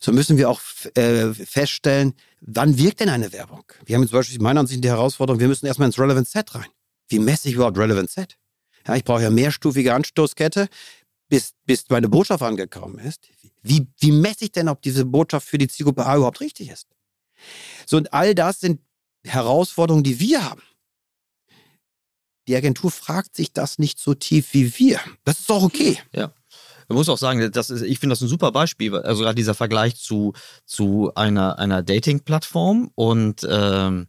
So müssen wir auch äh, feststellen, wann wirkt denn eine Werbung? Wir haben zum Beispiel meiner Ansicht die Herausforderung, wir müssen erstmal ins Relevant Set rein. Wie messe ich überhaupt Relevant Set? Ja, ich brauche ja mehrstufige Anstoßkette, bis, bis meine Botschaft angekommen ist. Wie, wie messe ich denn, ob diese Botschaft für die Zielgruppe A überhaupt richtig ist? So, und all das sind Herausforderungen, die wir haben. Die Agentur fragt sich das nicht so tief wie wir. Das ist auch okay. Ja. Man muss auch sagen, das ist, ich finde das ein super Beispiel, also gerade dieser Vergleich zu, zu einer, einer Dating-Plattform und, ähm,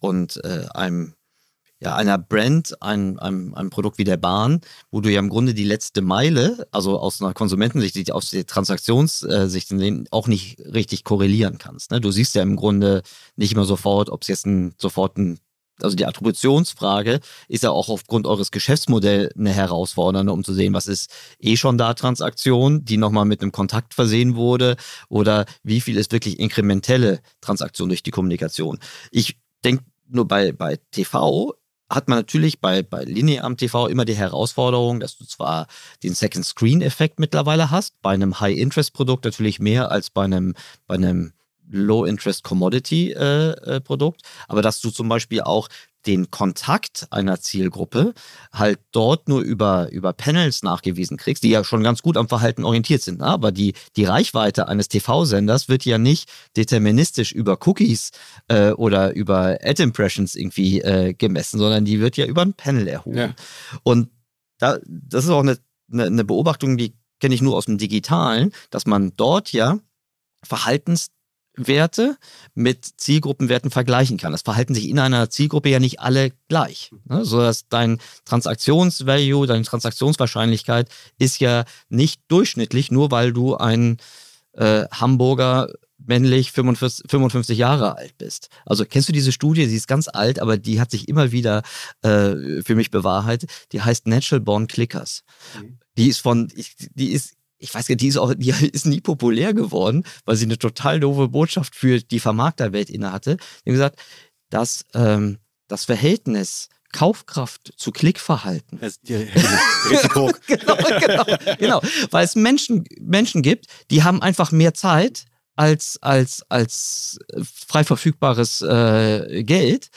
und äh, einem ja, einer Brand, ein, einem, einem Produkt wie der Bahn, wo du ja im Grunde die letzte Meile, also aus einer Konsumentensicht, aus der Transaktionssicht auch nicht richtig korrelieren kannst. Ne? Du siehst ja im Grunde nicht immer sofort, ob es jetzt ein, sofort ein also die Attributionsfrage ist ja auch aufgrund eures Geschäftsmodells eine herausfordernde, um zu sehen, was ist eh schon da Transaktion, die nochmal mit einem Kontakt versehen wurde oder wie viel ist wirklich inkrementelle Transaktion durch die Kommunikation. Ich denke nur bei, bei TV hat man natürlich bei, bei linearem TV immer die Herausforderung, dass du zwar den Second Screen-Effekt mittlerweile hast, bei einem High-Interest-Produkt natürlich mehr als bei einem, bei einem Low-Interest-Commodity-Produkt, äh, äh, aber dass du zum Beispiel auch den Kontakt einer Zielgruppe halt dort nur über, über Panels nachgewiesen kriegst, die ja schon ganz gut am Verhalten orientiert sind. Ne? Aber die, die Reichweite eines TV-Senders wird ja nicht deterministisch über Cookies äh, oder über Ad-Impressions irgendwie äh, gemessen, sondern die wird ja über ein Panel erhoben. Ja. Und da, das ist auch eine, eine, eine Beobachtung, die kenne ich nur aus dem Digitalen, dass man dort ja Verhaltens Werte mit Zielgruppenwerten vergleichen kann. Das verhalten sich in einer Zielgruppe ja nicht alle gleich. Ne? So dass dein Transaktionsvalue, deine Transaktionswahrscheinlichkeit ist ja nicht durchschnittlich, nur weil du ein äh, Hamburger männlich 45, 55 Jahre alt bist. Also kennst du diese Studie? Sie ist ganz alt, aber die hat sich immer wieder äh, für mich bewahrheitet. Die heißt Natural Born Clickers. Mhm. Die ist von, die ist ich weiß gar nicht, die ist, auch, die [LAUGHS] ist nie populär geworden, weil sie eine total doofe Botschaft für die Vermarkterwelt innehatte. Die haben gesagt, dass ähm, das Verhältnis Kaufkraft zu Klickverhalten. Das die, [LAUGHS] genau, genau, genau, weil es Menschen, Menschen gibt, die haben einfach mehr Zeit als, als, als frei verfügbares äh, Geld.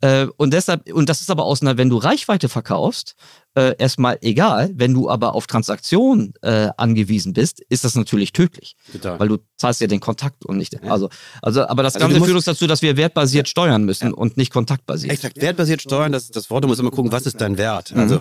Äh, und deshalb, und das ist aber aus einer, wenn du Reichweite verkaufst, äh, erstmal egal. Wenn du aber auf Transaktionen äh, angewiesen bist, ist das natürlich tödlich. Total. Weil du zahlst ja den Kontakt und nicht. Ja. Also, also, aber das also Ganze führt uns dazu, dass wir wertbasiert ja. steuern müssen ja. und nicht kontaktbasiert. Exakt. Wertbasiert steuern, das, das Wort, du musst immer gucken, was ist dein Wert? Mhm. Also,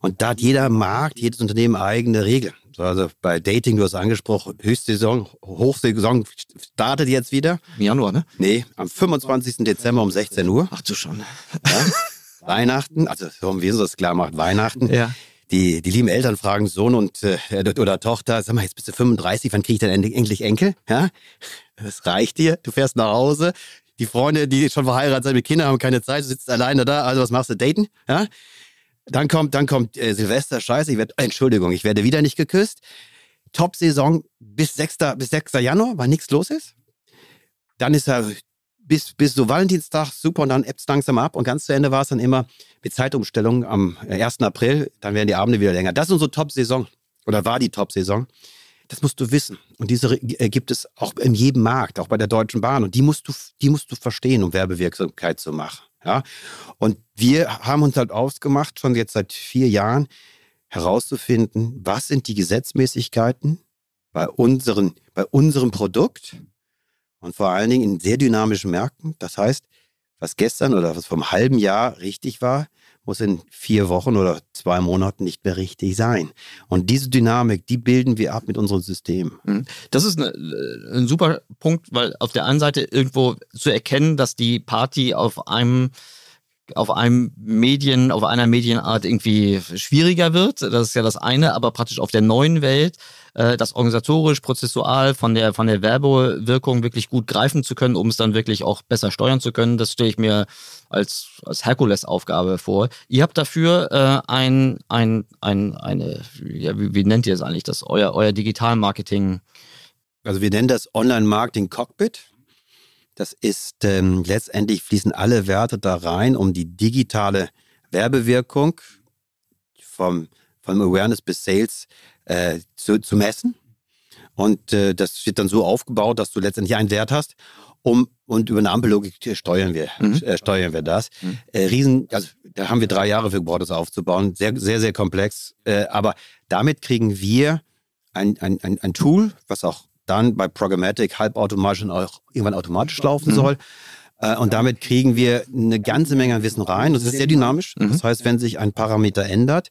und da hat jeder Markt, jedes Unternehmen eigene Regeln. Also bei Dating, du hast angesprochen, Höchstsaison, Hochsaison startet jetzt wieder. Im Januar, ne? Nee, am 25. Dezember um 16 Uhr. Ach du schon. Ja? [LAUGHS] Weihnachten, also warum wir uns das klar macht, Weihnachten. Ja. Die, die lieben Eltern fragen Sohn und äh, oder Tochter, sag mal, jetzt bist du 35, wann kriege ich denn endlich Enkel? Ja? Das reicht dir, du fährst nach Hause, die Freunde, die schon verheiratet sind mit Kindern, haben keine Zeit, du sitzt alleine da, also was machst du, daten? Ja? Dann kommt, dann kommt äh, Silvester, scheiße, ich werde, Entschuldigung, ich werde wieder nicht geküsst. Top-Saison bis 6. bis 6. Januar, weil nichts los ist. Dann ist er bis, bis so Valentinstag super und dann ebbt es langsam ab und ganz zu Ende war es dann immer mit Zeitumstellung am 1. April, dann werden die Abende wieder länger. Das ist unsere Top-Saison oder war die Top-Saison. Das musst du wissen. Und diese äh, gibt es auch in jedem Markt, auch bei der Deutschen Bahn. Und die musst du, die musst du verstehen, um Werbewirksamkeit zu machen. Ja? Und wir haben uns halt ausgemacht, schon jetzt seit vier Jahren, herauszufinden, was sind die Gesetzmäßigkeiten bei, unseren, bei unserem Produkt und vor allen Dingen in sehr dynamischen Märkten. Das heißt, was gestern oder was vom halben Jahr richtig war, muss in vier Wochen oder zwei Monaten nicht mehr richtig sein. Und diese Dynamik, die bilden wir ab mit unserem System. Mhm. Das ist eine, äh, ein super Punkt, weil auf der einen Seite irgendwo zu erkennen, dass die Party auf einem auf einem Medien, auf einer Medienart irgendwie schwieriger wird. Das ist ja das eine, aber praktisch auf der neuen Welt, äh, das organisatorisch, prozessual von der, von der Werbewirkung wirklich gut greifen zu können, um es dann wirklich auch besser steuern zu können, das stelle ich mir als, als Herkules-Aufgabe vor. Ihr habt dafür äh, ein, ein, ein, eine, ja, wie, wie nennt ihr es eigentlich, das, euer, euer Digital-Marketing? Also wir nennen das Online-Marketing-Cockpit. Das ist ähm, letztendlich fließen alle Werte da rein, um die digitale Werbewirkung vom, vom Awareness bis Sales äh, zu, zu messen. Und äh, das wird dann so aufgebaut, dass du letztendlich einen Wert hast. Um, und über eine Ampellogik steuern wir, mhm. äh, steuern wir das. Mhm. Äh, Riesen, also da haben wir drei Jahre für gebraucht, das aufzubauen. Sehr, sehr, sehr komplex. Äh, aber damit kriegen wir ein, ein, ein, ein Tool, was auch dann bei Programmatic halbautomatisch und auch irgendwann automatisch laufen mhm. soll. Äh, und damit kriegen wir eine ganze Menge an Wissen rein. Das ist sehr dynamisch. Mhm. Das heißt, wenn sich ein Parameter ändert,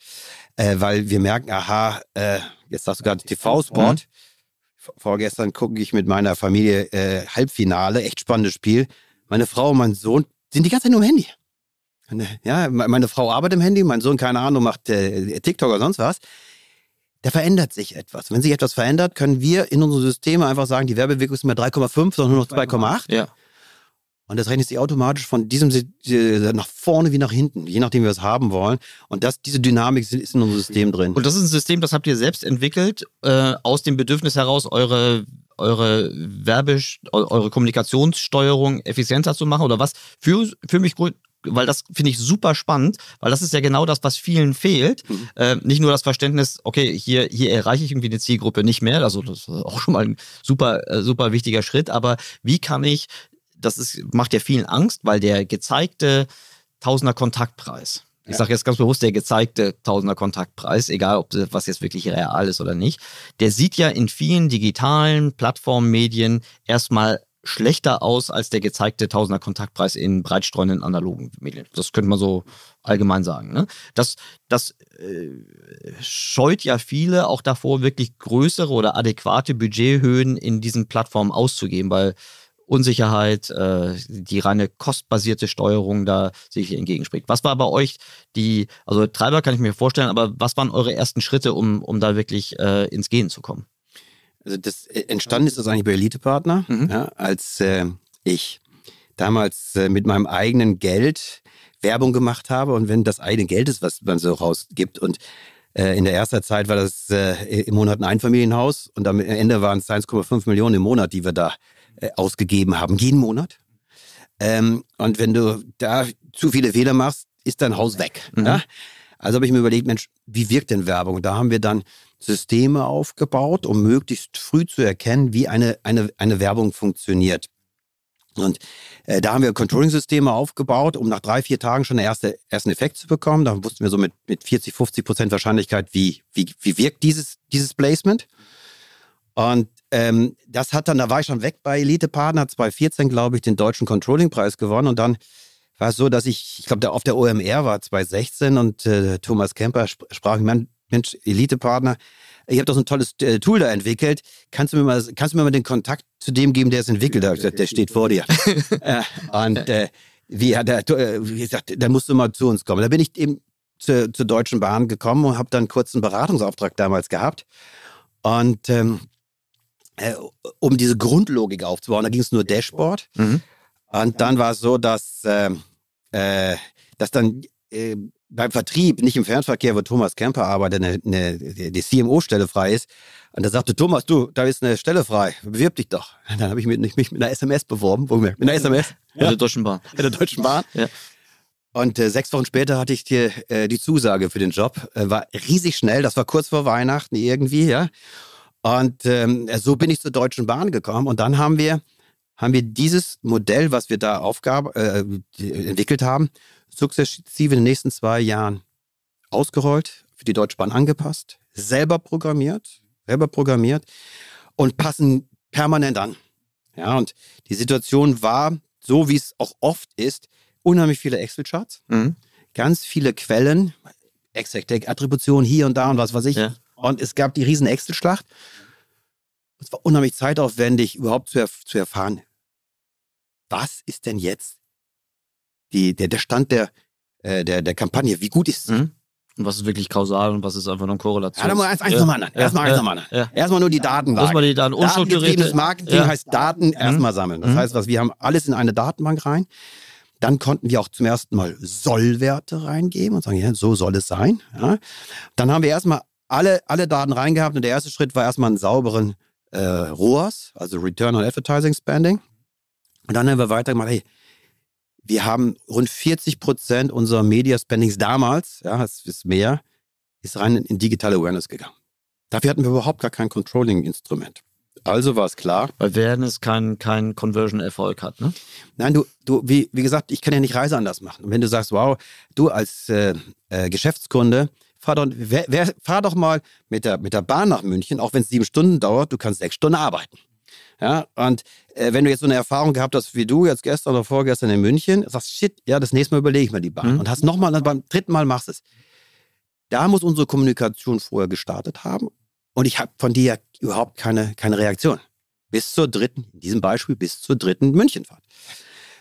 äh, weil wir merken, aha, äh, jetzt sagst du gerade TV-Sport. Mhm. Vorgestern gucke ich mit meiner Familie äh, Halbfinale, echt spannendes Spiel. Meine Frau und mein Sohn sind die ganze Zeit nur im Handy. Ja, meine Frau arbeitet im Handy, mein Sohn, keine Ahnung, macht äh, TikTok oder sonst was da verändert sich etwas. Wenn sich etwas verändert, können wir in unsere Systeme einfach sagen, die Werbewirkung ist nicht mehr 3,5, sondern nur noch 2,8. Ja. Und das rechnet sich automatisch von diesem nach vorne wie nach hinten, je nachdem, wie wir es haben wollen. Und das, diese Dynamik ist in unserem System drin. Und das ist ein System, das habt ihr selbst entwickelt, äh, aus dem Bedürfnis heraus, eure, eure Werbe, eure Kommunikationssteuerung effizienter zu machen? Oder was? Für, für mich weil das finde ich super spannend, weil das ist ja genau das, was vielen fehlt. Mhm. Äh, nicht nur das Verständnis, okay, hier, hier erreiche ich irgendwie eine Zielgruppe nicht mehr, also das ist auch schon mal ein super, äh, super wichtiger Schritt, aber wie kann ich, das ist, macht ja vielen Angst, weil der gezeigte Tausender Kontaktpreis, ich ja. sage jetzt ganz bewusst der gezeigte Tausender Kontaktpreis, egal ob das, was jetzt wirklich real ist oder nicht, der sieht ja in vielen digitalen Plattformen, Medien erstmal schlechter aus als der gezeigte Tausender Kontaktpreis in breitstreuenden analogen Medien. Das könnte man so allgemein sagen. Ne? Das, das äh, scheut ja viele auch davor, wirklich größere oder adäquate Budgethöhen in diesen Plattformen auszugeben, weil Unsicherheit, äh, die reine kostbasierte Steuerung da sich entgegenspricht. Was war bei euch die, also Treiber kann ich mir vorstellen, aber was waren eure ersten Schritte, um, um da wirklich äh, ins Gehen zu kommen? Also das äh, entstanden ist das eigentlich bei Elite-Partner, mhm. ja, als äh, ich damals äh, mit meinem eigenen Geld Werbung gemacht habe und wenn das eigene Geld ist, was man so rausgibt und äh, in der ersten Zeit war das äh, im Monat ein Einfamilienhaus und am Ende waren es 1,5 Millionen im Monat, die wir da ausgegeben haben, jeden Monat. Ähm, und wenn du da zu viele Fehler machst, ist dein Haus weg. Mhm. Also habe ich mir überlegt, Mensch, wie wirkt denn Werbung? Da haben wir dann Systeme aufgebaut, um möglichst früh zu erkennen, wie eine, eine, eine Werbung funktioniert. Und äh, da haben wir Controlling-Systeme aufgebaut, um nach drei, vier Tagen schon den erste, ersten Effekt zu bekommen. Da wussten wir so mit, mit 40, 50 Prozent Wahrscheinlichkeit, wie, wie, wie wirkt dieses, dieses Placement. Und ähm, das hat dann, da war ich schon weg bei Elite Partner, 2014, glaube ich, den deutschen Controlling-Preis gewonnen. Und dann war es so, dass ich, ich glaube, auf der OMR war 2016 und äh, Thomas Kemper sprach, Mensch, Elite Partner, ihr habt doch so ein tolles äh, Tool da entwickelt. Kannst du mir mal, kannst du mir mal den Kontakt zu dem geben, der es entwickelt hat? Der, der steht vor dir. [LAUGHS] äh, und äh, wie hat er, äh, wie gesagt, da musst du mal zu uns kommen. Da bin ich eben zur, zur Deutschen Bahn gekommen und habe dann kurz einen Beratungsauftrag damals gehabt. Und ähm, äh, um diese Grundlogik aufzubauen, da ging es nur Dashboard. Mhm. Und dann war es so, dass, äh, äh, dass dann beim Vertrieb, nicht im Fernverkehr, wo Thomas Kemper arbeitet, eine, eine, die CMO-Stelle frei ist. Und da sagte Thomas, du, da ist eine Stelle frei, bewirb dich doch. Und dann habe ich mich, mich mit einer SMS beworben, wo, mit einer SMS. Ja. In der Deutschen Bahn. In der Deutschen Bahn. Ja. Und äh, sechs Wochen später hatte ich die, äh, die Zusage für den Job. Äh, war riesig schnell, das war kurz vor Weihnachten irgendwie, ja. Und ähm, so bin ich zur Deutschen Bahn gekommen. Und dann haben wir, haben wir dieses Modell, was wir da Aufgabe, äh, entwickelt haben, sukzessive in den nächsten zwei Jahren ausgerollt, für die Deutsche Bahn angepasst, selber programmiert, selber programmiert und passen permanent an. Ja, und die Situation war, so wie es auch oft ist, unheimlich viele Excel-Charts, mhm. ganz viele Quellen, Exact-Attribution hier und da und was weiß ich. Ja. Und es gab die riesen Excel-Schlacht. Es war unheimlich zeitaufwendig, überhaupt zu, erf zu erfahren, was ist denn jetzt die, der, der Stand der, äh, der, der Kampagne, wie gut ist sie? Mhm. Und was ist wirklich kausal und was ist einfach nur Korrelation? Ja, dann mal eins, eins ja. nochmal an. Erstmal ja. eins nochmal ja. Erstmal nur die Daten. Erstmal die Daten. Datengetriebenes Marketing ja. heißt Daten mhm. erstmal sammeln. Das mhm. heißt, was wir haben alles in eine Datenbank rein. Dann konnten wir auch zum ersten Mal Sollwerte reingeben und sagen, ja, so soll es sein. Dann haben wir erstmal alle, alle Daten reingehabt und der erste Schritt war erstmal einen sauberen äh, ROAS, also Return on Advertising Spending. Und dann haben wir weitergemacht, hey, wir haben rund 40 Prozent unserer Media Spendings damals, ja, es ist mehr, ist rein in digitale Awareness gegangen. Dafür hatten wir überhaupt gar kein Controlling-Instrument. Also war es klar. Weil Awareness keinen kein Conversion-Erfolg hat, ne? Nein, du, du wie, wie gesagt, ich kann ja nicht Reise anders machen. Und wenn du sagst, wow, du als äh, äh, Geschäftskunde, fahr doch, wer, wer, fahr doch mal mit der, mit der Bahn nach München, auch wenn es sieben Stunden dauert, du kannst sechs Stunden arbeiten. Ja, und äh, wenn du jetzt so eine Erfahrung gehabt hast wie du jetzt gestern oder vorgestern in München, sagst shit, ja, das nächste Mal überlege ich mir die Bahn mhm. und hast nochmal, beim dritten Mal machst es. Da muss unsere Kommunikation vorher gestartet haben und ich habe von dir überhaupt keine, keine Reaktion. Bis zur dritten, in diesem Beispiel, bis zur dritten Münchenfahrt.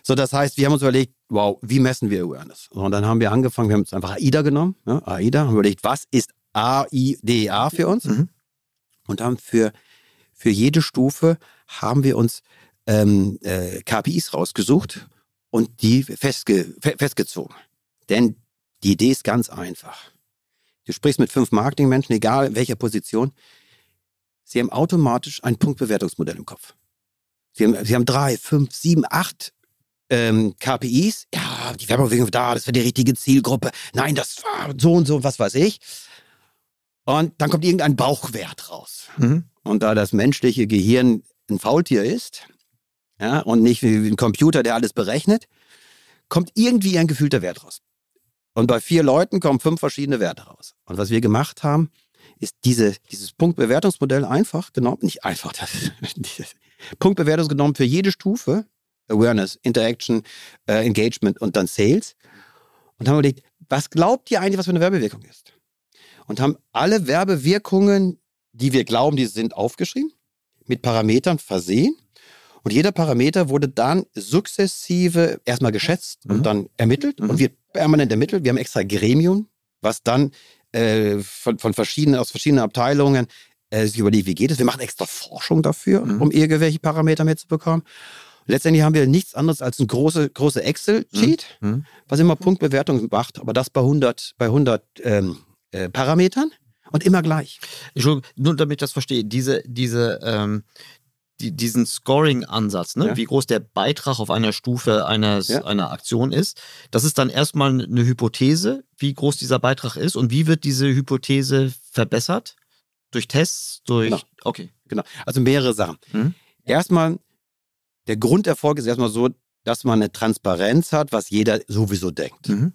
So, das heißt, wir haben uns überlegt, wow, wie messen wir Awareness? Und dann haben wir angefangen, wir haben uns einfach AIDA genommen, ja, AIDA, haben überlegt, was ist AIDA für uns? Mhm. Und haben für, für jede Stufe haben wir uns ähm, äh, KPIs rausgesucht und die festge festgezogen. Denn die Idee ist ganz einfach. Du sprichst mit fünf Marketingmenschen, egal in welcher Position, sie haben automatisch ein Punktbewertungsmodell im Kopf. Sie haben, sie haben drei, fünf, sieben, acht ähm, KPIs. Ja, die Werbebewegung da, das war die richtige Zielgruppe. Nein, das war so und so, was weiß ich. Und dann kommt irgendein Bauchwert raus. Mhm. Und da das menschliche Gehirn ein Faultier ist ja, und nicht wie ein Computer, der alles berechnet, kommt irgendwie ein gefühlter Wert raus. Und bei vier Leuten kommen fünf verschiedene Werte raus. Und was wir gemacht haben, ist diese, dieses Punktbewertungsmodell einfach genommen, nicht einfach, [LAUGHS] das, Punktbewertung genommen für jede Stufe, Awareness, Interaction, äh, Engagement und dann Sales. Und haben überlegt, was glaubt ihr eigentlich, was für eine Werbewirkung ist? Und haben alle Werbewirkungen, die wir glauben, die sind aufgeschrieben mit Parametern versehen Und jeder Parameter wurde dann sukzessive erstmal geschätzt Mhm. und dann ermittelt Mhm. und wird permanent ermittelt. Wir haben extra Gremium, was dann äh, von, von verschiedenen, aus verschiedenen Abteilungen äh, sich überlegt, wie geht es. Wir machen extra Forschung dafür, Mhm. um irgendwelche Parameter mitzubekommen. Letztendlich haben wir nichts anderes als ein große, große Excel-Sheet, Mhm. was immer Punktbewertung macht, aber das bei 100, bei 100 ähm, äh, Parametern und immer gleich. Entschuldigung, nur damit ich das verstehe, diese, diese, ähm, die, diesen Scoring-Ansatz, ne? Ja. wie groß der Beitrag auf einer Stufe eines, Ja. einer Aktion ist, das ist dann erstmal eine Hypothese, wie groß dieser Beitrag ist und wie wird diese Hypothese verbessert? Durch Tests, durch. Genau. Okay. Genau. Also mehrere Sachen. Mhm. Erstmal, der Grunderfolg ist erstmal so, dass man eine Transparenz hat, was jeder sowieso denkt. Mhm.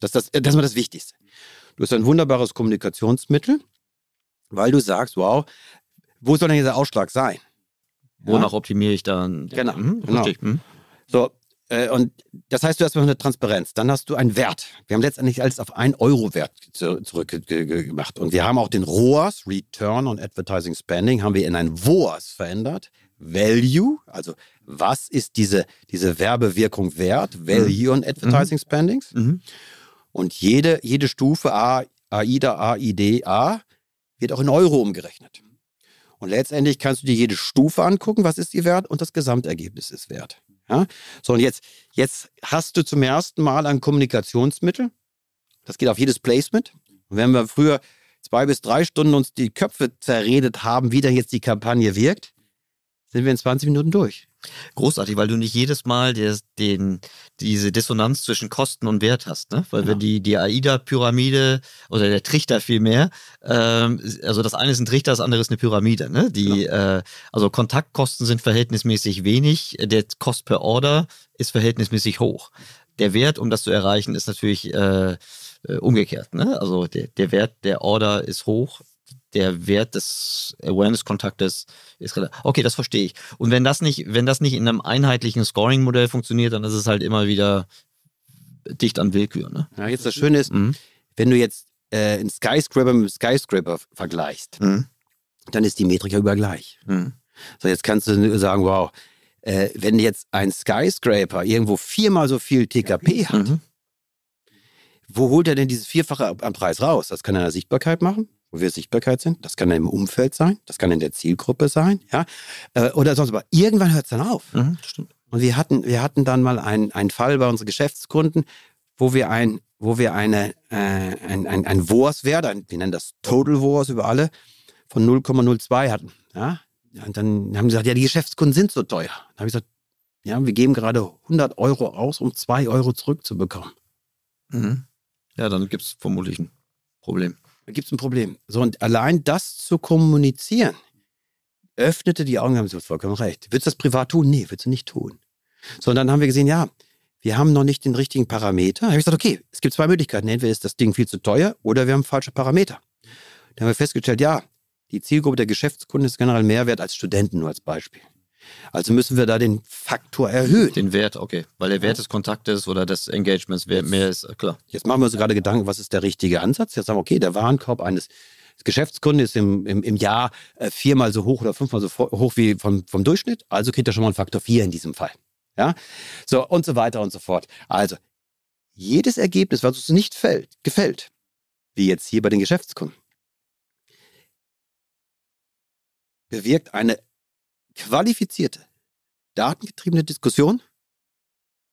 Das, ist das, das ist mal das Wichtigste. Du hast ein wunderbares Kommunikationsmittel, weil du sagst, wow, wo soll denn dieser Ausschlag sein? Ja? Wonach optimiere ich dann? Genau, Mhm, genau. Mhm. So, äh, und das heißt, du hast eine Transparenz. Dann hast du einen Wert. Wir haben letztendlich alles auf einen Euro-Wert zu- zurückgemacht. Und wir haben auch den ROAS, Return on Advertising Spending, haben wir in ein WOAS verändert. Value, also was ist diese, diese Werbewirkung wert? Value on Advertising Spendings. Mhm. Und jede, jede Stufe A, AIDA, AID, A wird auch in Euro umgerechnet. Und letztendlich kannst du dir jede Stufe angucken, was ist die wert und das Gesamtergebnis ist wert. Ja? So, und jetzt, jetzt hast du zum ersten Mal ein Kommunikationsmittel. Das geht auf jedes Placement. Und wenn wir früher zwei bis drei Stunden uns die Köpfe zerredet haben, wie denn jetzt die Kampagne wirkt, sind wir in 20 Minuten durch. Großartig, weil du nicht jedes Mal des, den, diese Dissonanz zwischen Kosten und Wert hast. Ne? Weil Genau. wenn die, die AIDA-Pyramide oder der Trichter vielmehr, ähm, also das eine ist ein Trichter, das andere ist eine Pyramide. Ne? Die, äh, also Kontaktkosten sind verhältnismäßig wenig, der Cost per Order ist verhältnismäßig hoch. Der Wert, um das zu erreichen, ist natürlich äh, äh, umgekehrt. Ne? Also der, der Wert der Order ist hoch, der Wert des Awareness-Kontaktes ist relativ. Okay, das verstehe ich. Und wenn das nicht, wenn das nicht in einem einheitlichen Scoring-Modell funktioniert, dann ist es halt immer wieder dicht an Willkür. Ne? Ja, jetzt das Schöne ist, Mhm. wenn du jetzt äh, einen Skyscraper mit einem Skyscraper vergleichst, Mhm. dann ist die Metrik ja überall gleich. Mhm. So, jetzt kannst du sagen, wow, äh, wenn jetzt ein Skyscraper irgendwo viermal so viel TKP hat, Mhm. wo holt er denn dieses Vierfache am Preis raus? Das kann er in der Sichtbarkeit machen, wo wir Sichtbarkeit sind. Das kann im Umfeld sein. Das kann in der Zielgruppe sein. Ja? Äh, oder sonst aber. Irgendwann hört es dann auf. Mhm. Und wir hatten, wir hatten dann mal einen, einen Fall bei unseren Geschäftskunden, wo wir ein, wo wir eine, äh, ein, ein, ein WOAS-Wert, ein, wir nennen das Total WOAS über alle, von 0,02 hatten. Ja? Und dann haben sie gesagt, ja, die Geschäftskunden sind so teuer. Dann habe ich gesagt, ja, wir geben gerade 100 Euro aus, um 2 Euro zurückzubekommen. Mhm. Ja, dann gibt es vermutlich ein Problem. Da gibt es ein Problem. So, und allein das zu kommunizieren, öffnete die Augen, haben sie vollkommen recht. Würdest du das privat tun? Nee, würdest du nicht tun. So, und dann haben wir gesehen, ja, wir haben noch nicht den richtigen Parameter. Da habe ich gesagt, okay, es gibt zwei Möglichkeiten. Entweder ist das Ding viel zu teuer oder wir haben falsche Parameter. Dann haben wir festgestellt, ja, die Zielgruppe der Geschäftskunden ist generell mehr wert als Studenten, nur als Beispiel. Also müssen wir da den Faktor erhöhen. Den Wert, okay. Weil der Wert des Kontaktes oder des Engagements mehr ist, äh, klar. Jetzt machen wir uns gerade Gedanken, was ist der richtige Ansatz? Jetzt sagen wir, okay, der Warenkorb eines Geschäftskunden ist im, im, im Jahr äh, viermal so hoch oder fünfmal so hoch wie vom, vom Durchschnitt. Also kriegt er schon mal einen Faktor 4 in diesem Fall. Ja, so und so weiter und so fort. Also, jedes Ergebnis, was uns nicht fällt, gefällt, wie jetzt hier bei den Geschäftskunden, bewirkt eine qualifizierte, datengetriebene Diskussion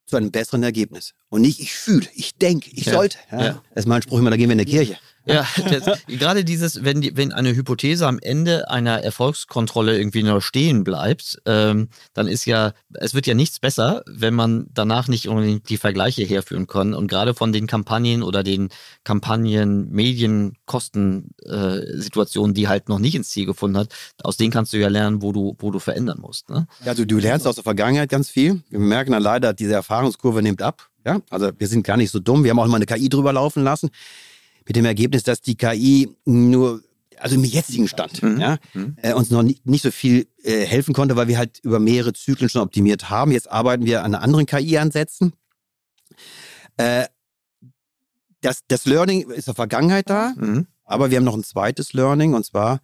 zu einem besseren Ergebnis. Und nicht, ich fühle, ich denke, ich Ja, sollte. Ja, ja. Das ist mein Spruch immer, da gehen wir in die Kirche. Ja, das, gerade dieses, wenn, die, wenn eine Hypothese am Ende einer Erfolgskontrolle irgendwie noch stehen bleibt, ähm, dann ist ja, es wird ja nichts besser, wenn man danach nicht unbedingt die Vergleiche herführen kann. Und gerade von den Kampagnen oder den Kampagnen, Medien, Kostensituationen, die halt noch nicht ins Ziel gefunden hat, aus denen kannst du ja lernen, wo du, wo du verändern musst. Ne? Also du lernst aus der Vergangenheit ganz viel. Wir merken dann leider, diese Erfahrungskurve nimmt ab. Ja, also wir sind gar nicht so dumm. Wir haben auch mal eine KI drüber laufen lassen. Mit dem Ergebnis, dass die KI nur, also im jetzigen Stand, Mhm. ja, Mhm. äh, uns noch nicht, nicht so viel äh, helfen konnte, weil wir halt über mehrere Zyklen schon optimiert haben. Jetzt arbeiten wir an anderen KI-Ansätzen. Äh, das, das Learning ist der Vergangenheit da. Mhm. Aber wir haben noch ein zweites Learning und zwar,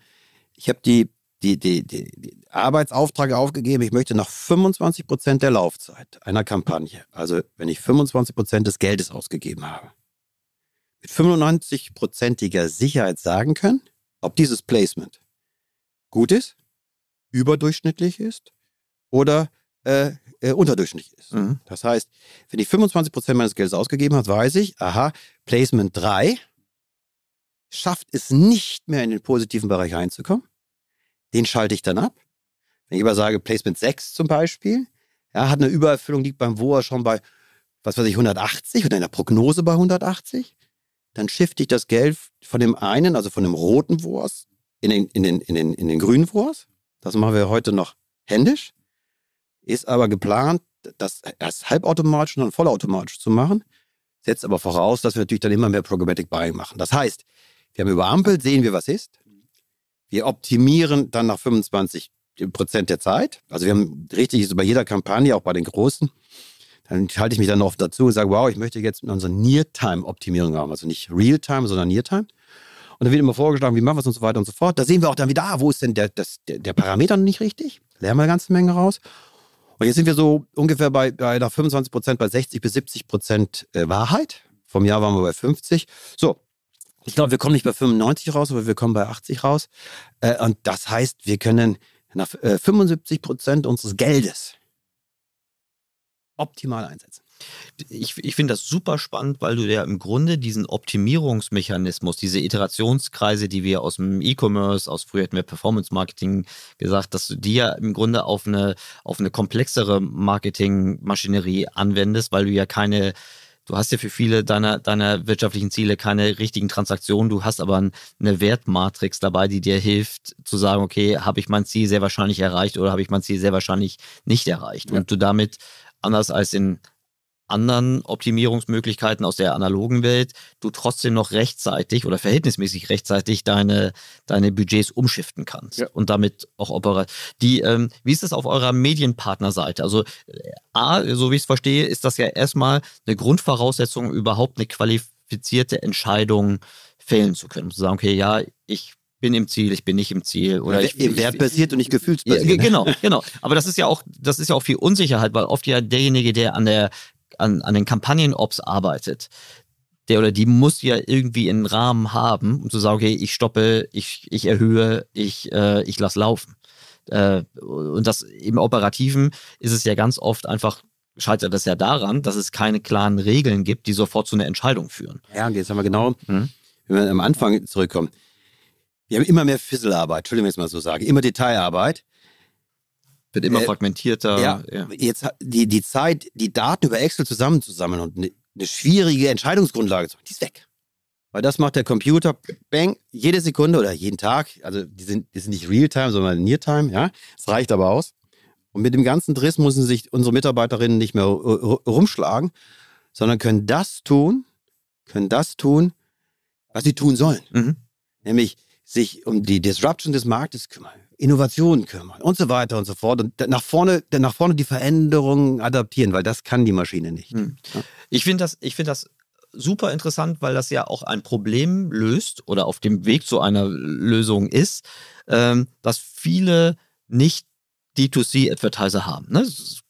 ich habe die, die, die, die, die Arbeitsauftrag aufgegeben, ich möchte nach 25 Prozent der Laufzeit einer Kampagne, also wenn ich 25 Prozent des Geldes ausgegeben habe, mit 95-prozentiger Sicherheit sagen können, ob dieses Placement gut ist, überdurchschnittlich ist oder äh, äh, unterdurchschnittlich ist. Mhm. Das heißt, wenn ich 25 Prozent meines Geldes ausgegeben habe, weiß ich, aha, Placement 3 schafft es nicht mehr in den positiven Bereich reinzukommen. Den schalte ich dann ab. Wenn ich aber sage, Placement 6 zum Beispiel, ja, hat eine Übererfüllung, liegt beim WOA schon bei, was weiß ich, 180 oder in der Prognose bei 180, dann shifte ich das Geld von dem einen, also von dem roten Wurst, in den, in den, in den, in den grünen Wurst. Das machen wir heute noch händisch. Ist aber geplant, das erst halbautomatisch und dann vollautomatisch zu machen. Setzt aber voraus, dass wir natürlich dann immer mehr Programmatic Buying machen. Das heißt, wir haben über Ampel, sehen wir, was ist. Wir optimieren dann nach 25 Prozent der Zeit. Also wir haben richtig, ist bei jeder Kampagne, auch bei den großen, dann schalte ich mich dann noch dazu und sage, wow, ich möchte jetzt unsere Near-Time-Optimierung haben. Also nicht Real-Time, sondern Near-Time. Und dann wird immer vorgeschlagen, wie machen wir es und so weiter und so fort. Da sehen wir auch dann wieder, ah, wo ist denn der, das, der, der Parameter nicht richtig? Lernen wir eine ganze Menge raus. Und jetzt sind wir so ungefähr bei, bei nach 25 Prozent, bei 60 bis 70 Prozent äh, Wahrheit. Vom Jahr waren wir bei 50. So, ich glaube, wir kommen nicht bei 95 raus, aber wir kommen bei 80 raus. Äh, und das heißt, wir können nach 75 äh, Prozent unseres Geldes optimal einsetzen. Ich, ich finde das super spannend, weil du ja im Grunde diesen Optimierungsmechanismus, diese Iterationskreise, die wir aus dem E-Commerce, aus früher hätten wir Performance Marketing gesagt, dass du die ja im Grunde auf eine, auf eine komplexere Marketingmaschinerie anwendest, weil du ja keine Du hast ja für viele deiner, deiner wirtschaftlichen Ziele keine richtigen Transaktionen. Du hast aber eine Wertmatrix dabei, die dir hilft zu sagen, okay, habe ich mein Ziel sehr wahrscheinlich erreicht oder habe ich mein Ziel sehr wahrscheinlich nicht erreicht. Ja. Und du damit anders als in anderen Optimierungsmöglichkeiten aus der analogen Welt du trotzdem noch rechtzeitig oder verhältnismäßig rechtzeitig deine, deine Budgets umschiften kannst ja. und damit auch. Die, ähm, wie ist das auf eurer Medienpartnerseite? Also A, so wie ich es verstehe, ist das ja erstmal eine Grundvoraussetzung, überhaupt eine qualifizierte Entscheidung fällen zu können. Zu sagen, okay, ja, ich bin im Ziel, ich bin nicht im Ziel. Oder ja, ich, ich, wertbasiert und nicht gefühlsbasiert. Ja, genau, genau. Aber das ist ja auch, das ist ja auch viel Unsicherheit, weil oft ja derjenige, der an der an, an den Kampagnen-Ops arbeitet, der oder die muss ja irgendwie einen Rahmen haben, um zu sagen, okay, ich stoppe, ich, ich erhöhe, ich, äh, ich lasse laufen. Äh, und das im Operativen ist es ja ganz oft einfach scheitert das ja daran, dass es keine klaren Regeln gibt, die sofort zu einer Entscheidung führen. Ja, und jetzt haben wir genau, mhm. wenn wir am Anfang zurückkommen, wir haben immer mehr Fisselarbeit, Entschuldigung, wenn ich es mal so sage, immer Detailarbeit. Wird immer äh, fragmentierter. Ja, ja, jetzt die, die Zeit, die Daten über Excel zusammenzusammeln und eine, eine schwierige Entscheidungsgrundlage zu machen, die ist weg. Weil das macht der Computer, bang, jede Sekunde oder jeden Tag. Also die sind, die sind nicht Realtime, sondern Neartime, ja. Es reicht aber aus. Und mit dem ganzen Driss müssen sich unsere Mitarbeiterinnen nicht mehr rumschlagen, sondern können das tun, können das tun, was sie tun sollen. Mhm. Nämlich sich um die Disruption des Marktes kümmern, Innovationen kümmern und so weiter und so fort und nach vorne, nach vorne die Veränderungen adaptieren, weil das kann die Maschine nicht. Hm. Ich finde das, ich das super interessant, weil das ja auch ein Problem löst oder auf dem Weg zu einer Lösung ist, ähm, dass viele nicht D2C-Advertiser haben. Ne?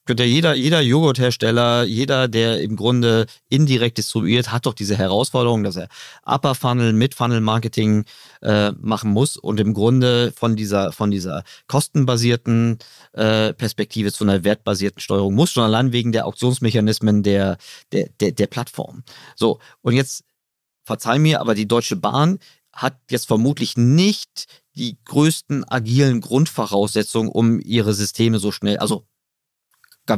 könnte jeder, jeder Joghurthersteller, jeder, der im Grunde indirekt distribuiert, hat doch diese Herausforderung, dass er Upper Funnel, Mid Funnel Marketing äh, machen muss und im Grunde von dieser, von dieser kostenbasierten äh, Perspektive zu einer wertbasierten Steuerung muss, schon allein wegen der Auktionsmechanismen der, der, der, der Plattform. So, und jetzt verzeih mir, aber die Deutsche Bahn hat jetzt vermutlich nicht die größten agilen Grundvoraussetzungen, um ihre Systeme so schnell, also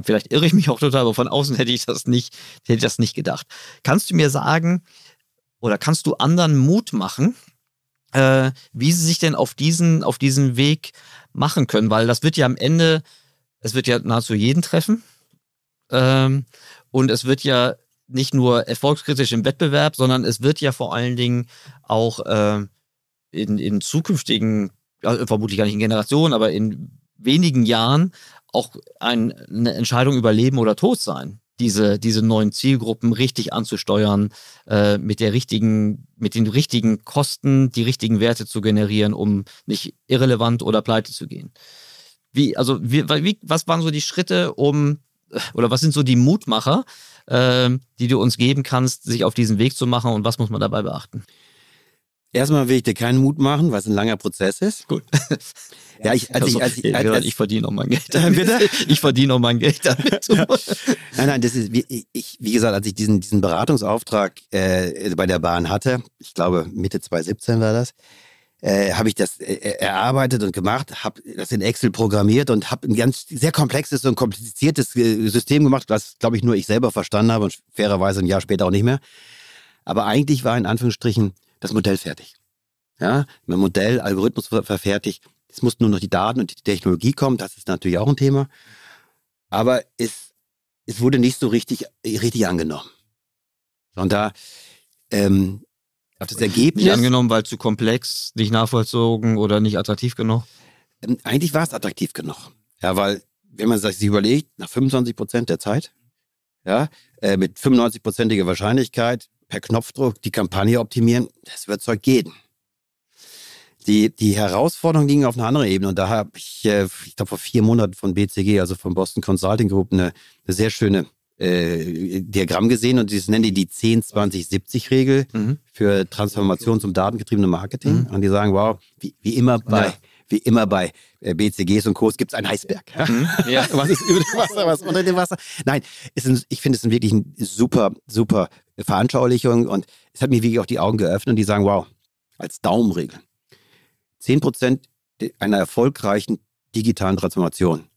vielleicht irre ich mich auch total, aber von außen hätte ich das nicht, hätte ich das nicht gedacht. Kannst du mir sagen, oder kannst du anderen Mut machen, äh, wie sie sich denn auf diesen, auf diesen Weg machen können? Weil das wird ja am Ende, es wird ja nahezu jeden treffen. Ähm, und es wird ja nicht nur erfolgskritisch im Wettbewerb, sondern es wird ja vor allen Dingen auch äh, in, in zukünftigen, also vermutlich gar nicht in Generationen, aber in wenigen Jahren auch ein, eine Entscheidung über Leben oder Tod sein. diese, diese neuen Zielgruppen richtig anzusteuern, äh, mit der richtigen, mit den richtigen Kosten die richtigen Werte zu generieren, um nicht irrelevant oder pleite zu gehen. Wie, also, wie, wie, was waren so die Schritte, um, oder was sind so die Mutmacher, äh, die du uns geben kannst, sich auf diesen Weg zu machen und was muss man dabei beachten? Erstmal will ich dir keinen Mut machen, weil es ein langer Prozess ist. Gut. [LAUGHS] Ja, ich, als also, ich, als ich, als, als, ich verdiene noch mein Geld damit. Bitte? [LAUGHS] Ich verdiene noch mein Geld damit. [LAUGHS] nein, nein, das ist, wie, ich, wie gesagt, als ich diesen, diesen Beratungsauftrag äh, bei der Bahn hatte, ich glaube Mitte 2017 war das, äh, habe ich das äh, erarbeitet und gemacht, habe das in Excel programmiert und habe ein ganz sehr komplexes und kompliziertes äh, System gemacht, was, glaube ich, nur ich selber verstanden habe und fairerweise ein Jahr später auch nicht mehr. Aber eigentlich war in Anführungsstrichen das Modell fertig. Ja, mein Modell, Algorithmus war fertig. Es mussten nur noch die Daten und die Technologie kommen. Das ist natürlich auch ein Thema. Aber es, es wurde nicht so richtig, richtig angenommen. Und da, ähm, auf das Ergebnis. Nicht angenommen, weil zu komplex, nicht nachvollzogen oder nicht attraktiv genug? Ähm, eigentlich war es attraktiv genug. Ja, weil, wenn man sich überlegt, nach 25 Prozent der Zeit, ja, äh, mit 95-prozentiger Wahrscheinlichkeit per Knopfdruck die Kampagne optimieren, das überzeugt jeden. Die, die Herausforderungen liegen auf einer anderen Ebene. Und da habe ich, äh, ich glaube, vor vier Monaten von BCG, also von Boston Consulting Group, eine, eine sehr schöne äh, Diagramm gesehen und das nennen die die 10-20-70-Regel mhm. für Transformation zum datengetriebenen Marketing. Mhm. Und die sagen, wow, wie, wie immer bei, ja. Wie immer bei äh, BCGs und Co. gibt es einen Eisberg. Mhm. [LAUGHS] Ja. was ist über dem Wasser, was unter dem Wasser? Nein, ein, ich finde es wirklich eine super, super Veranschaulichung und es hat mir wirklich auch die Augen geöffnet und die sagen, wow, als Daumenregel. 10% einer erfolgreichen digitalen Transformation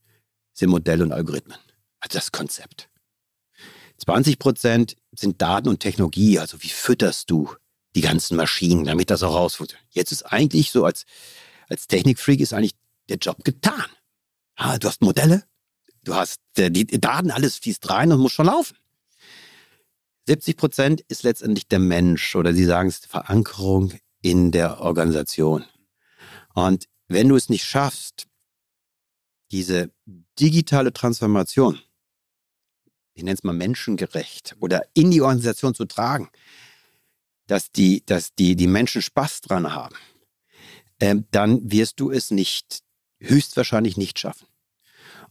sind Modelle und Algorithmen. Also das Konzept. 20% sind Daten und Technologie, also wie fütterst du die ganzen Maschinen, damit das auch rausfunktioniert. Jetzt ist eigentlich so, als, als Technikfreak ist eigentlich der Job getan. Ah, du hast Modelle, du hast äh, die Daten, alles fließt rein und muss schon laufen. 70% ist letztendlich der Mensch oder sie sagen es Verankerung in der Organisation. Und wenn du es nicht schaffst, diese digitale Transformation, ich nenne es mal menschengerecht, oder in die Organisation zu tragen, dass die, dass die, die Menschen Spaß dran haben, äh, dann wirst du es nicht, höchstwahrscheinlich nicht schaffen.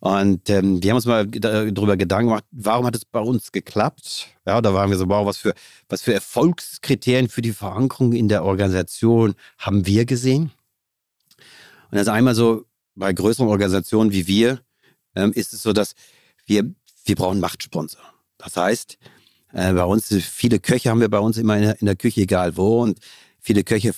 Und ähm, wir haben uns mal darüber Gedanken gemacht, warum hat es bei uns geklappt? Ja, da waren wir so, wow, was für, was für Erfolgskriterien für die Verankerung in der Organisation haben wir gesehen? Und das ist einmal so, bei größeren Organisationen wie wir, ähm, ist es so, dass wir, wir brauchen Machtsponsor. Das heißt, äh, bei uns, viele Köche haben wir bei uns immer in der, in der Küche, egal wo. Und viele Köche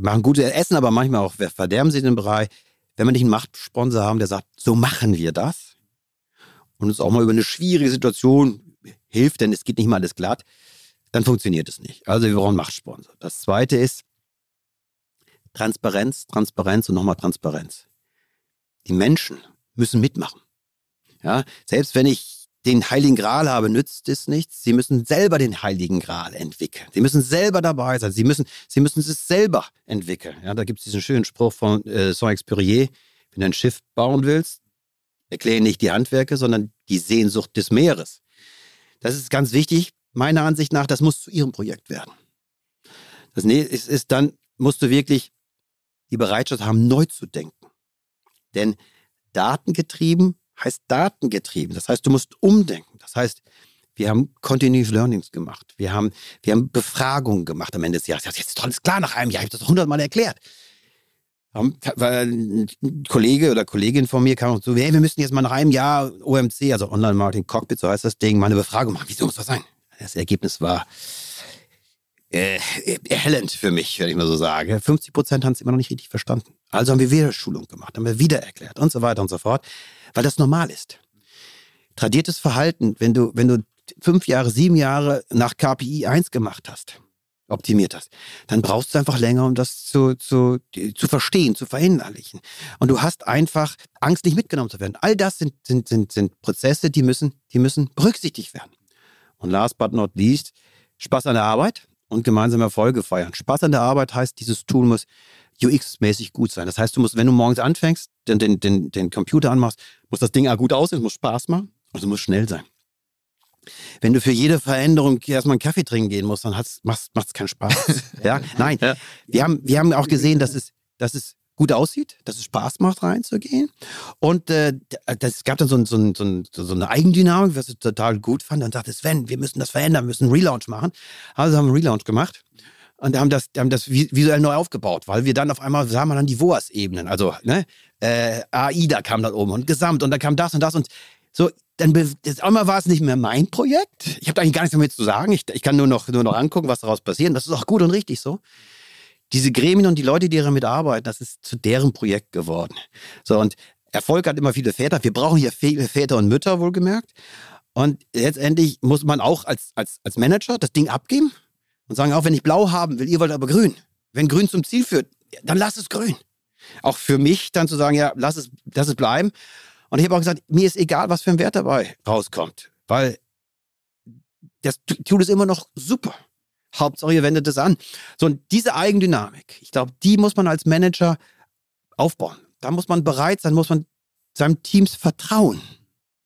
machen gutes Essen, aber manchmal auch verderben sie den Bereich. Wenn wir nicht einen Machtsponsor haben, der sagt, so machen wir das und uns auch mal über eine schwierige Situation hilft, denn es geht nicht mal alles glatt, dann funktioniert es nicht. Also wir brauchen Machtsponsor. Das zweite ist, Transparenz, Transparenz und nochmal Transparenz. Die Menschen müssen mitmachen. Ja, selbst wenn ich den Heiligen Gral habe, nützt es nichts. Sie müssen selber den Heiligen Gral entwickeln. Sie müssen selber dabei sein. Sie müssen, sie müssen es selber entwickeln. Ja, da gibt es diesen schönen Spruch von äh, Saint-Exupéry. Wenn du ein Schiff bauen willst, erkläre nicht die Handwerke, sondern die Sehnsucht des Meeres. Das ist ganz wichtig. Meiner Ansicht nach, das muss zu Ihrem Projekt werden. Das ist, ist dann, musst du wirklich die Bereitschaft haben, neu zu denken. Denn datengetrieben heißt datengetrieben. Das heißt, du musst umdenken. Das heißt, wir haben Continuous Learnings gemacht. Wir haben, wir haben Befragungen gemacht am Ende des Jahres. Jetzt ist alles klar nach einem Jahr. Ich habe das hundertmal erklärt. Weil ein Kollege oder Kollegin von mir kam und so, hey, wir müssen jetzt mal nach einem Jahr OMC, also Online Marketing Cockpit, so heißt das Ding, mal eine Befragung machen. Wieso muss das sein? Das Ergebnis war, äh, erhellend für mich, wenn ich mal so sage. 50 Prozent haben es immer noch nicht richtig verstanden. Also haben wir wieder Schulung gemacht, haben wir wieder erklärt und so weiter und so fort, weil das normal ist. Tradiertes Verhalten, wenn du, wenn du fünf Jahre, sieben Jahre nach KPI 1 gemacht hast, optimiert hast, dann brauchst du einfach länger, um das zu, zu, zu verstehen, zu verinnerlichen. Und du hast einfach Angst, nicht mitgenommen zu werden. All das sind, sind, sind, sind Prozesse, die müssen, die müssen berücksichtigt werden. Und last but not least, Spaß an der Arbeit und gemeinsam Erfolge feiern. Spaß an der Arbeit heißt, dieses Tool muss UX-mäßig gut sein. Das heißt, du musst, wenn du morgens anfängst, den, den, den, den Computer anmachst, muss das Ding auch gut aussehen, es muss Spaß machen und es muss schnell sein. Wenn du für jede Veränderung erstmal einen Kaffee trinken gehen musst, dann macht es keinen Spaß. [LAUGHS] ja, nein. Ja. Wir, haben, wir haben auch gesehen, dass es, dass es gut aussieht, dass es Spaß macht, reinzugehen. Und äh, das gab dann so, so, so, so, eine Eigendynamik, was ich total gut fand. Dann sagte Sven, wir müssen das verändern, wir müssen einen Relaunch machen. Also haben wir einen Relaunch gemacht und haben das, haben das visuell neu aufgebaut, weil wir dann auf einmal sahen wir dann die WOAS-Ebenen. Also ne, äh, AIDA kam da oben und Gesamt und dann kam das und das und so. Dann jetzt einmal war es nicht mehr mein Projekt. Ich habe eigentlich gar nichts damit zu sagen. Ich, ich kann nur noch, nur noch angucken, was daraus passiert. Das ist auch gut und richtig so diese Gremien und die Leute, die damit arbeiten, das ist zu deren Projekt geworden. So, und Erfolg hat immer viele Väter. Wir brauchen hier Väter und Mütter, wohlgemerkt. Und letztendlich muss man auch als, als, als Manager das Ding abgeben und sagen, auch wenn ich blau haben will, ihr wollt aber grün. Wenn grün zum Ziel führt, dann lass es grün. Auch für mich dann zu sagen, ja, lass es, lass es bleiben. Und ich habe auch gesagt, mir ist egal, was für ein Wert dabei rauskommt, weil das Tool ist immer noch super. Hauptsache, ihr wendet es an. So, und diese Eigendynamik, ich glaube, die muss man als Manager aufbauen. Da muss man bereit sein, muss man seinem Teams vertrauen,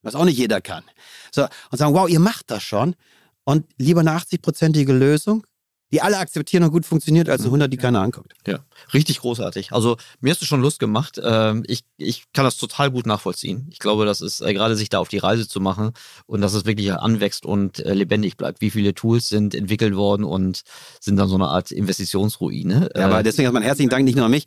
was auch nicht jeder kann. So, und sagen, wow, ihr macht das schon. Und lieber eine 80-prozentige Lösung die alle akzeptieren und gut funktioniert, als 100, mhm. die keiner anguckt. Ja, richtig großartig. Also mir hast du schon Lust gemacht. Ähm, ich, ich kann das total gut nachvollziehen. Ich glaube, das ist äh, gerade sich da auf die Reise zu machen und dass es wirklich anwächst und äh, lebendig bleibt. Wie viele Tools sind entwickelt worden und sind dann so eine Art Investitionsruine. Ja, aber äh, deswegen hat man herzlichen Dank nicht nur an mich.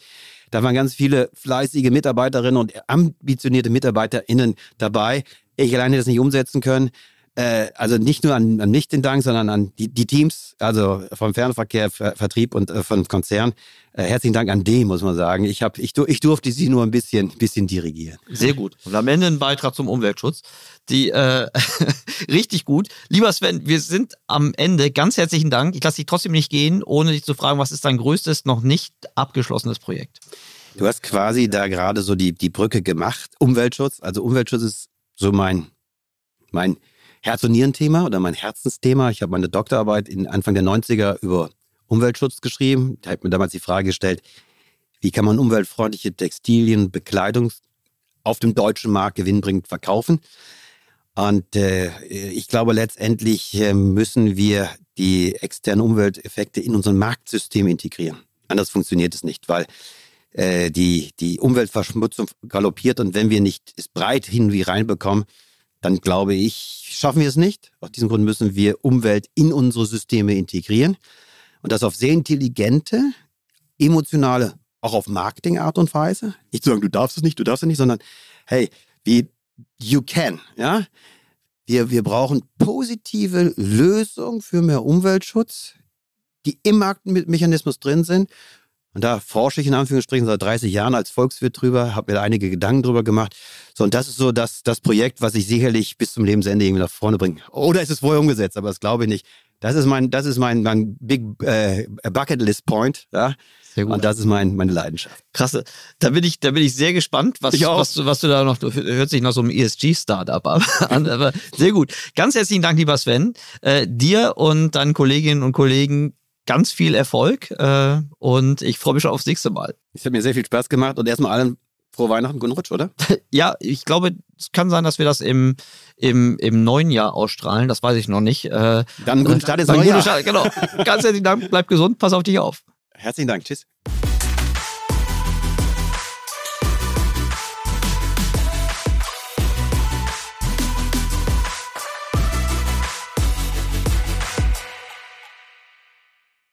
Da waren ganz viele fleißige Mitarbeiterinnen und ambitionierte MitarbeiterInnen dabei. Ich alleine das nicht umsetzen können äh, also nicht nur an, an mich den Dank, sondern an die, die Teams, also vom Fernverkehr, Ver, Vertrieb und äh, von Konzern. Äh, herzlichen Dank an die, muss man sagen. Ich, hab, ich, ich durfte sie nur ein bisschen, bisschen dirigieren. Sehr gut. Und am Ende ein Beitrag zum Umweltschutz. Die äh, [LAUGHS] richtig gut. Lieber Sven, wir sind am Ende. Ganz herzlichen Dank. Ich lasse dich trotzdem nicht gehen, ohne dich zu fragen, was ist dein größtes, noch nicht abgeschlossenes Projekt? Du hast quasi da gerade so die, die Brücke gemacht. Umweltschutz. Also Umweltschutz ist so mein, mein Herz- und Nierenthema oder mein Herzensthema. Ich habe meine Doktorarbeit in Anfang der 90er über Umweltschutz geschrieben. Ich habe mir damals die Frage gestellt, wie kann man umweltfreundliche Textilien, Bekleidung auf dem deutschen Markt gewinnbringend verkaufen? Und äh, ich glaube, letztendlich äh, müssen wir die externen Umwelteffekte in unser Marktsystem integrieren. Anders funktioniert es nicht, weil äh, die, die Umweltverschmutzung galoppiert und wenn wir nicht es breit hin wie reinbekommen, dann glaube ich, schaffen wir es nicht. Aus diesem Grund müssen wir Umwelt in unsere Systeme integrieren und das auf sehr intelligente, emotionale, auch auf Marketingart und Weise. Nicht zu sagen, du darfst es nicht, du darfst es nicht, sondern hey, wie you can, ja? Wir, wir brauchen positive Lösungen für mehr Umweltschutz, die im Marktmechanismus drin sind und da forsche ich in Anführungsstrichen seit 30 Jahren als Volkswirt drüber, habe mir einige Gedanken drüber gemacht. So, und das ist so das, das Projekt, was ich sicherlich bis zum Lebensende irgendwie nach vorne bringe. Oder ist es vorher umgesetzt, aber das glaube ich nicht. Das ist mein, das ist mein, mein Big äh, Bucket List Point. Ja? Sehr gut. Und das ist mein, meine Leidenschaft. Krasse. Da bin ich, da bin ich sehr gespannt, was, was, was du da noch, hört sich nach so einem ESG-Startup [LAUGHS] an, aber sehr gut. Ganz herzlichen Dank, lieber Sven. Äh, dir und deinen Kolleginnen und Kollegen ganz viel Erfolg äh, und ich freue mich schon aufs nächste Mal. Es hat mir sehr viel Spaß gemacht und erstmal allen frohe Weihnachten, guten Rutsch, oder? [LAUGHS] ja, ich glaube, es kann sein, dass wir das im, im, im neuen Jahr ausstrahlen, das weiß ich noch nicht. Äh, dann einen guten Start ins neue Jahr. Start, genau. [LAUGHS] Ganz herzlichen Dank, bleib gesund, pass auf dich auf. Herzlichen Dank, tschüss.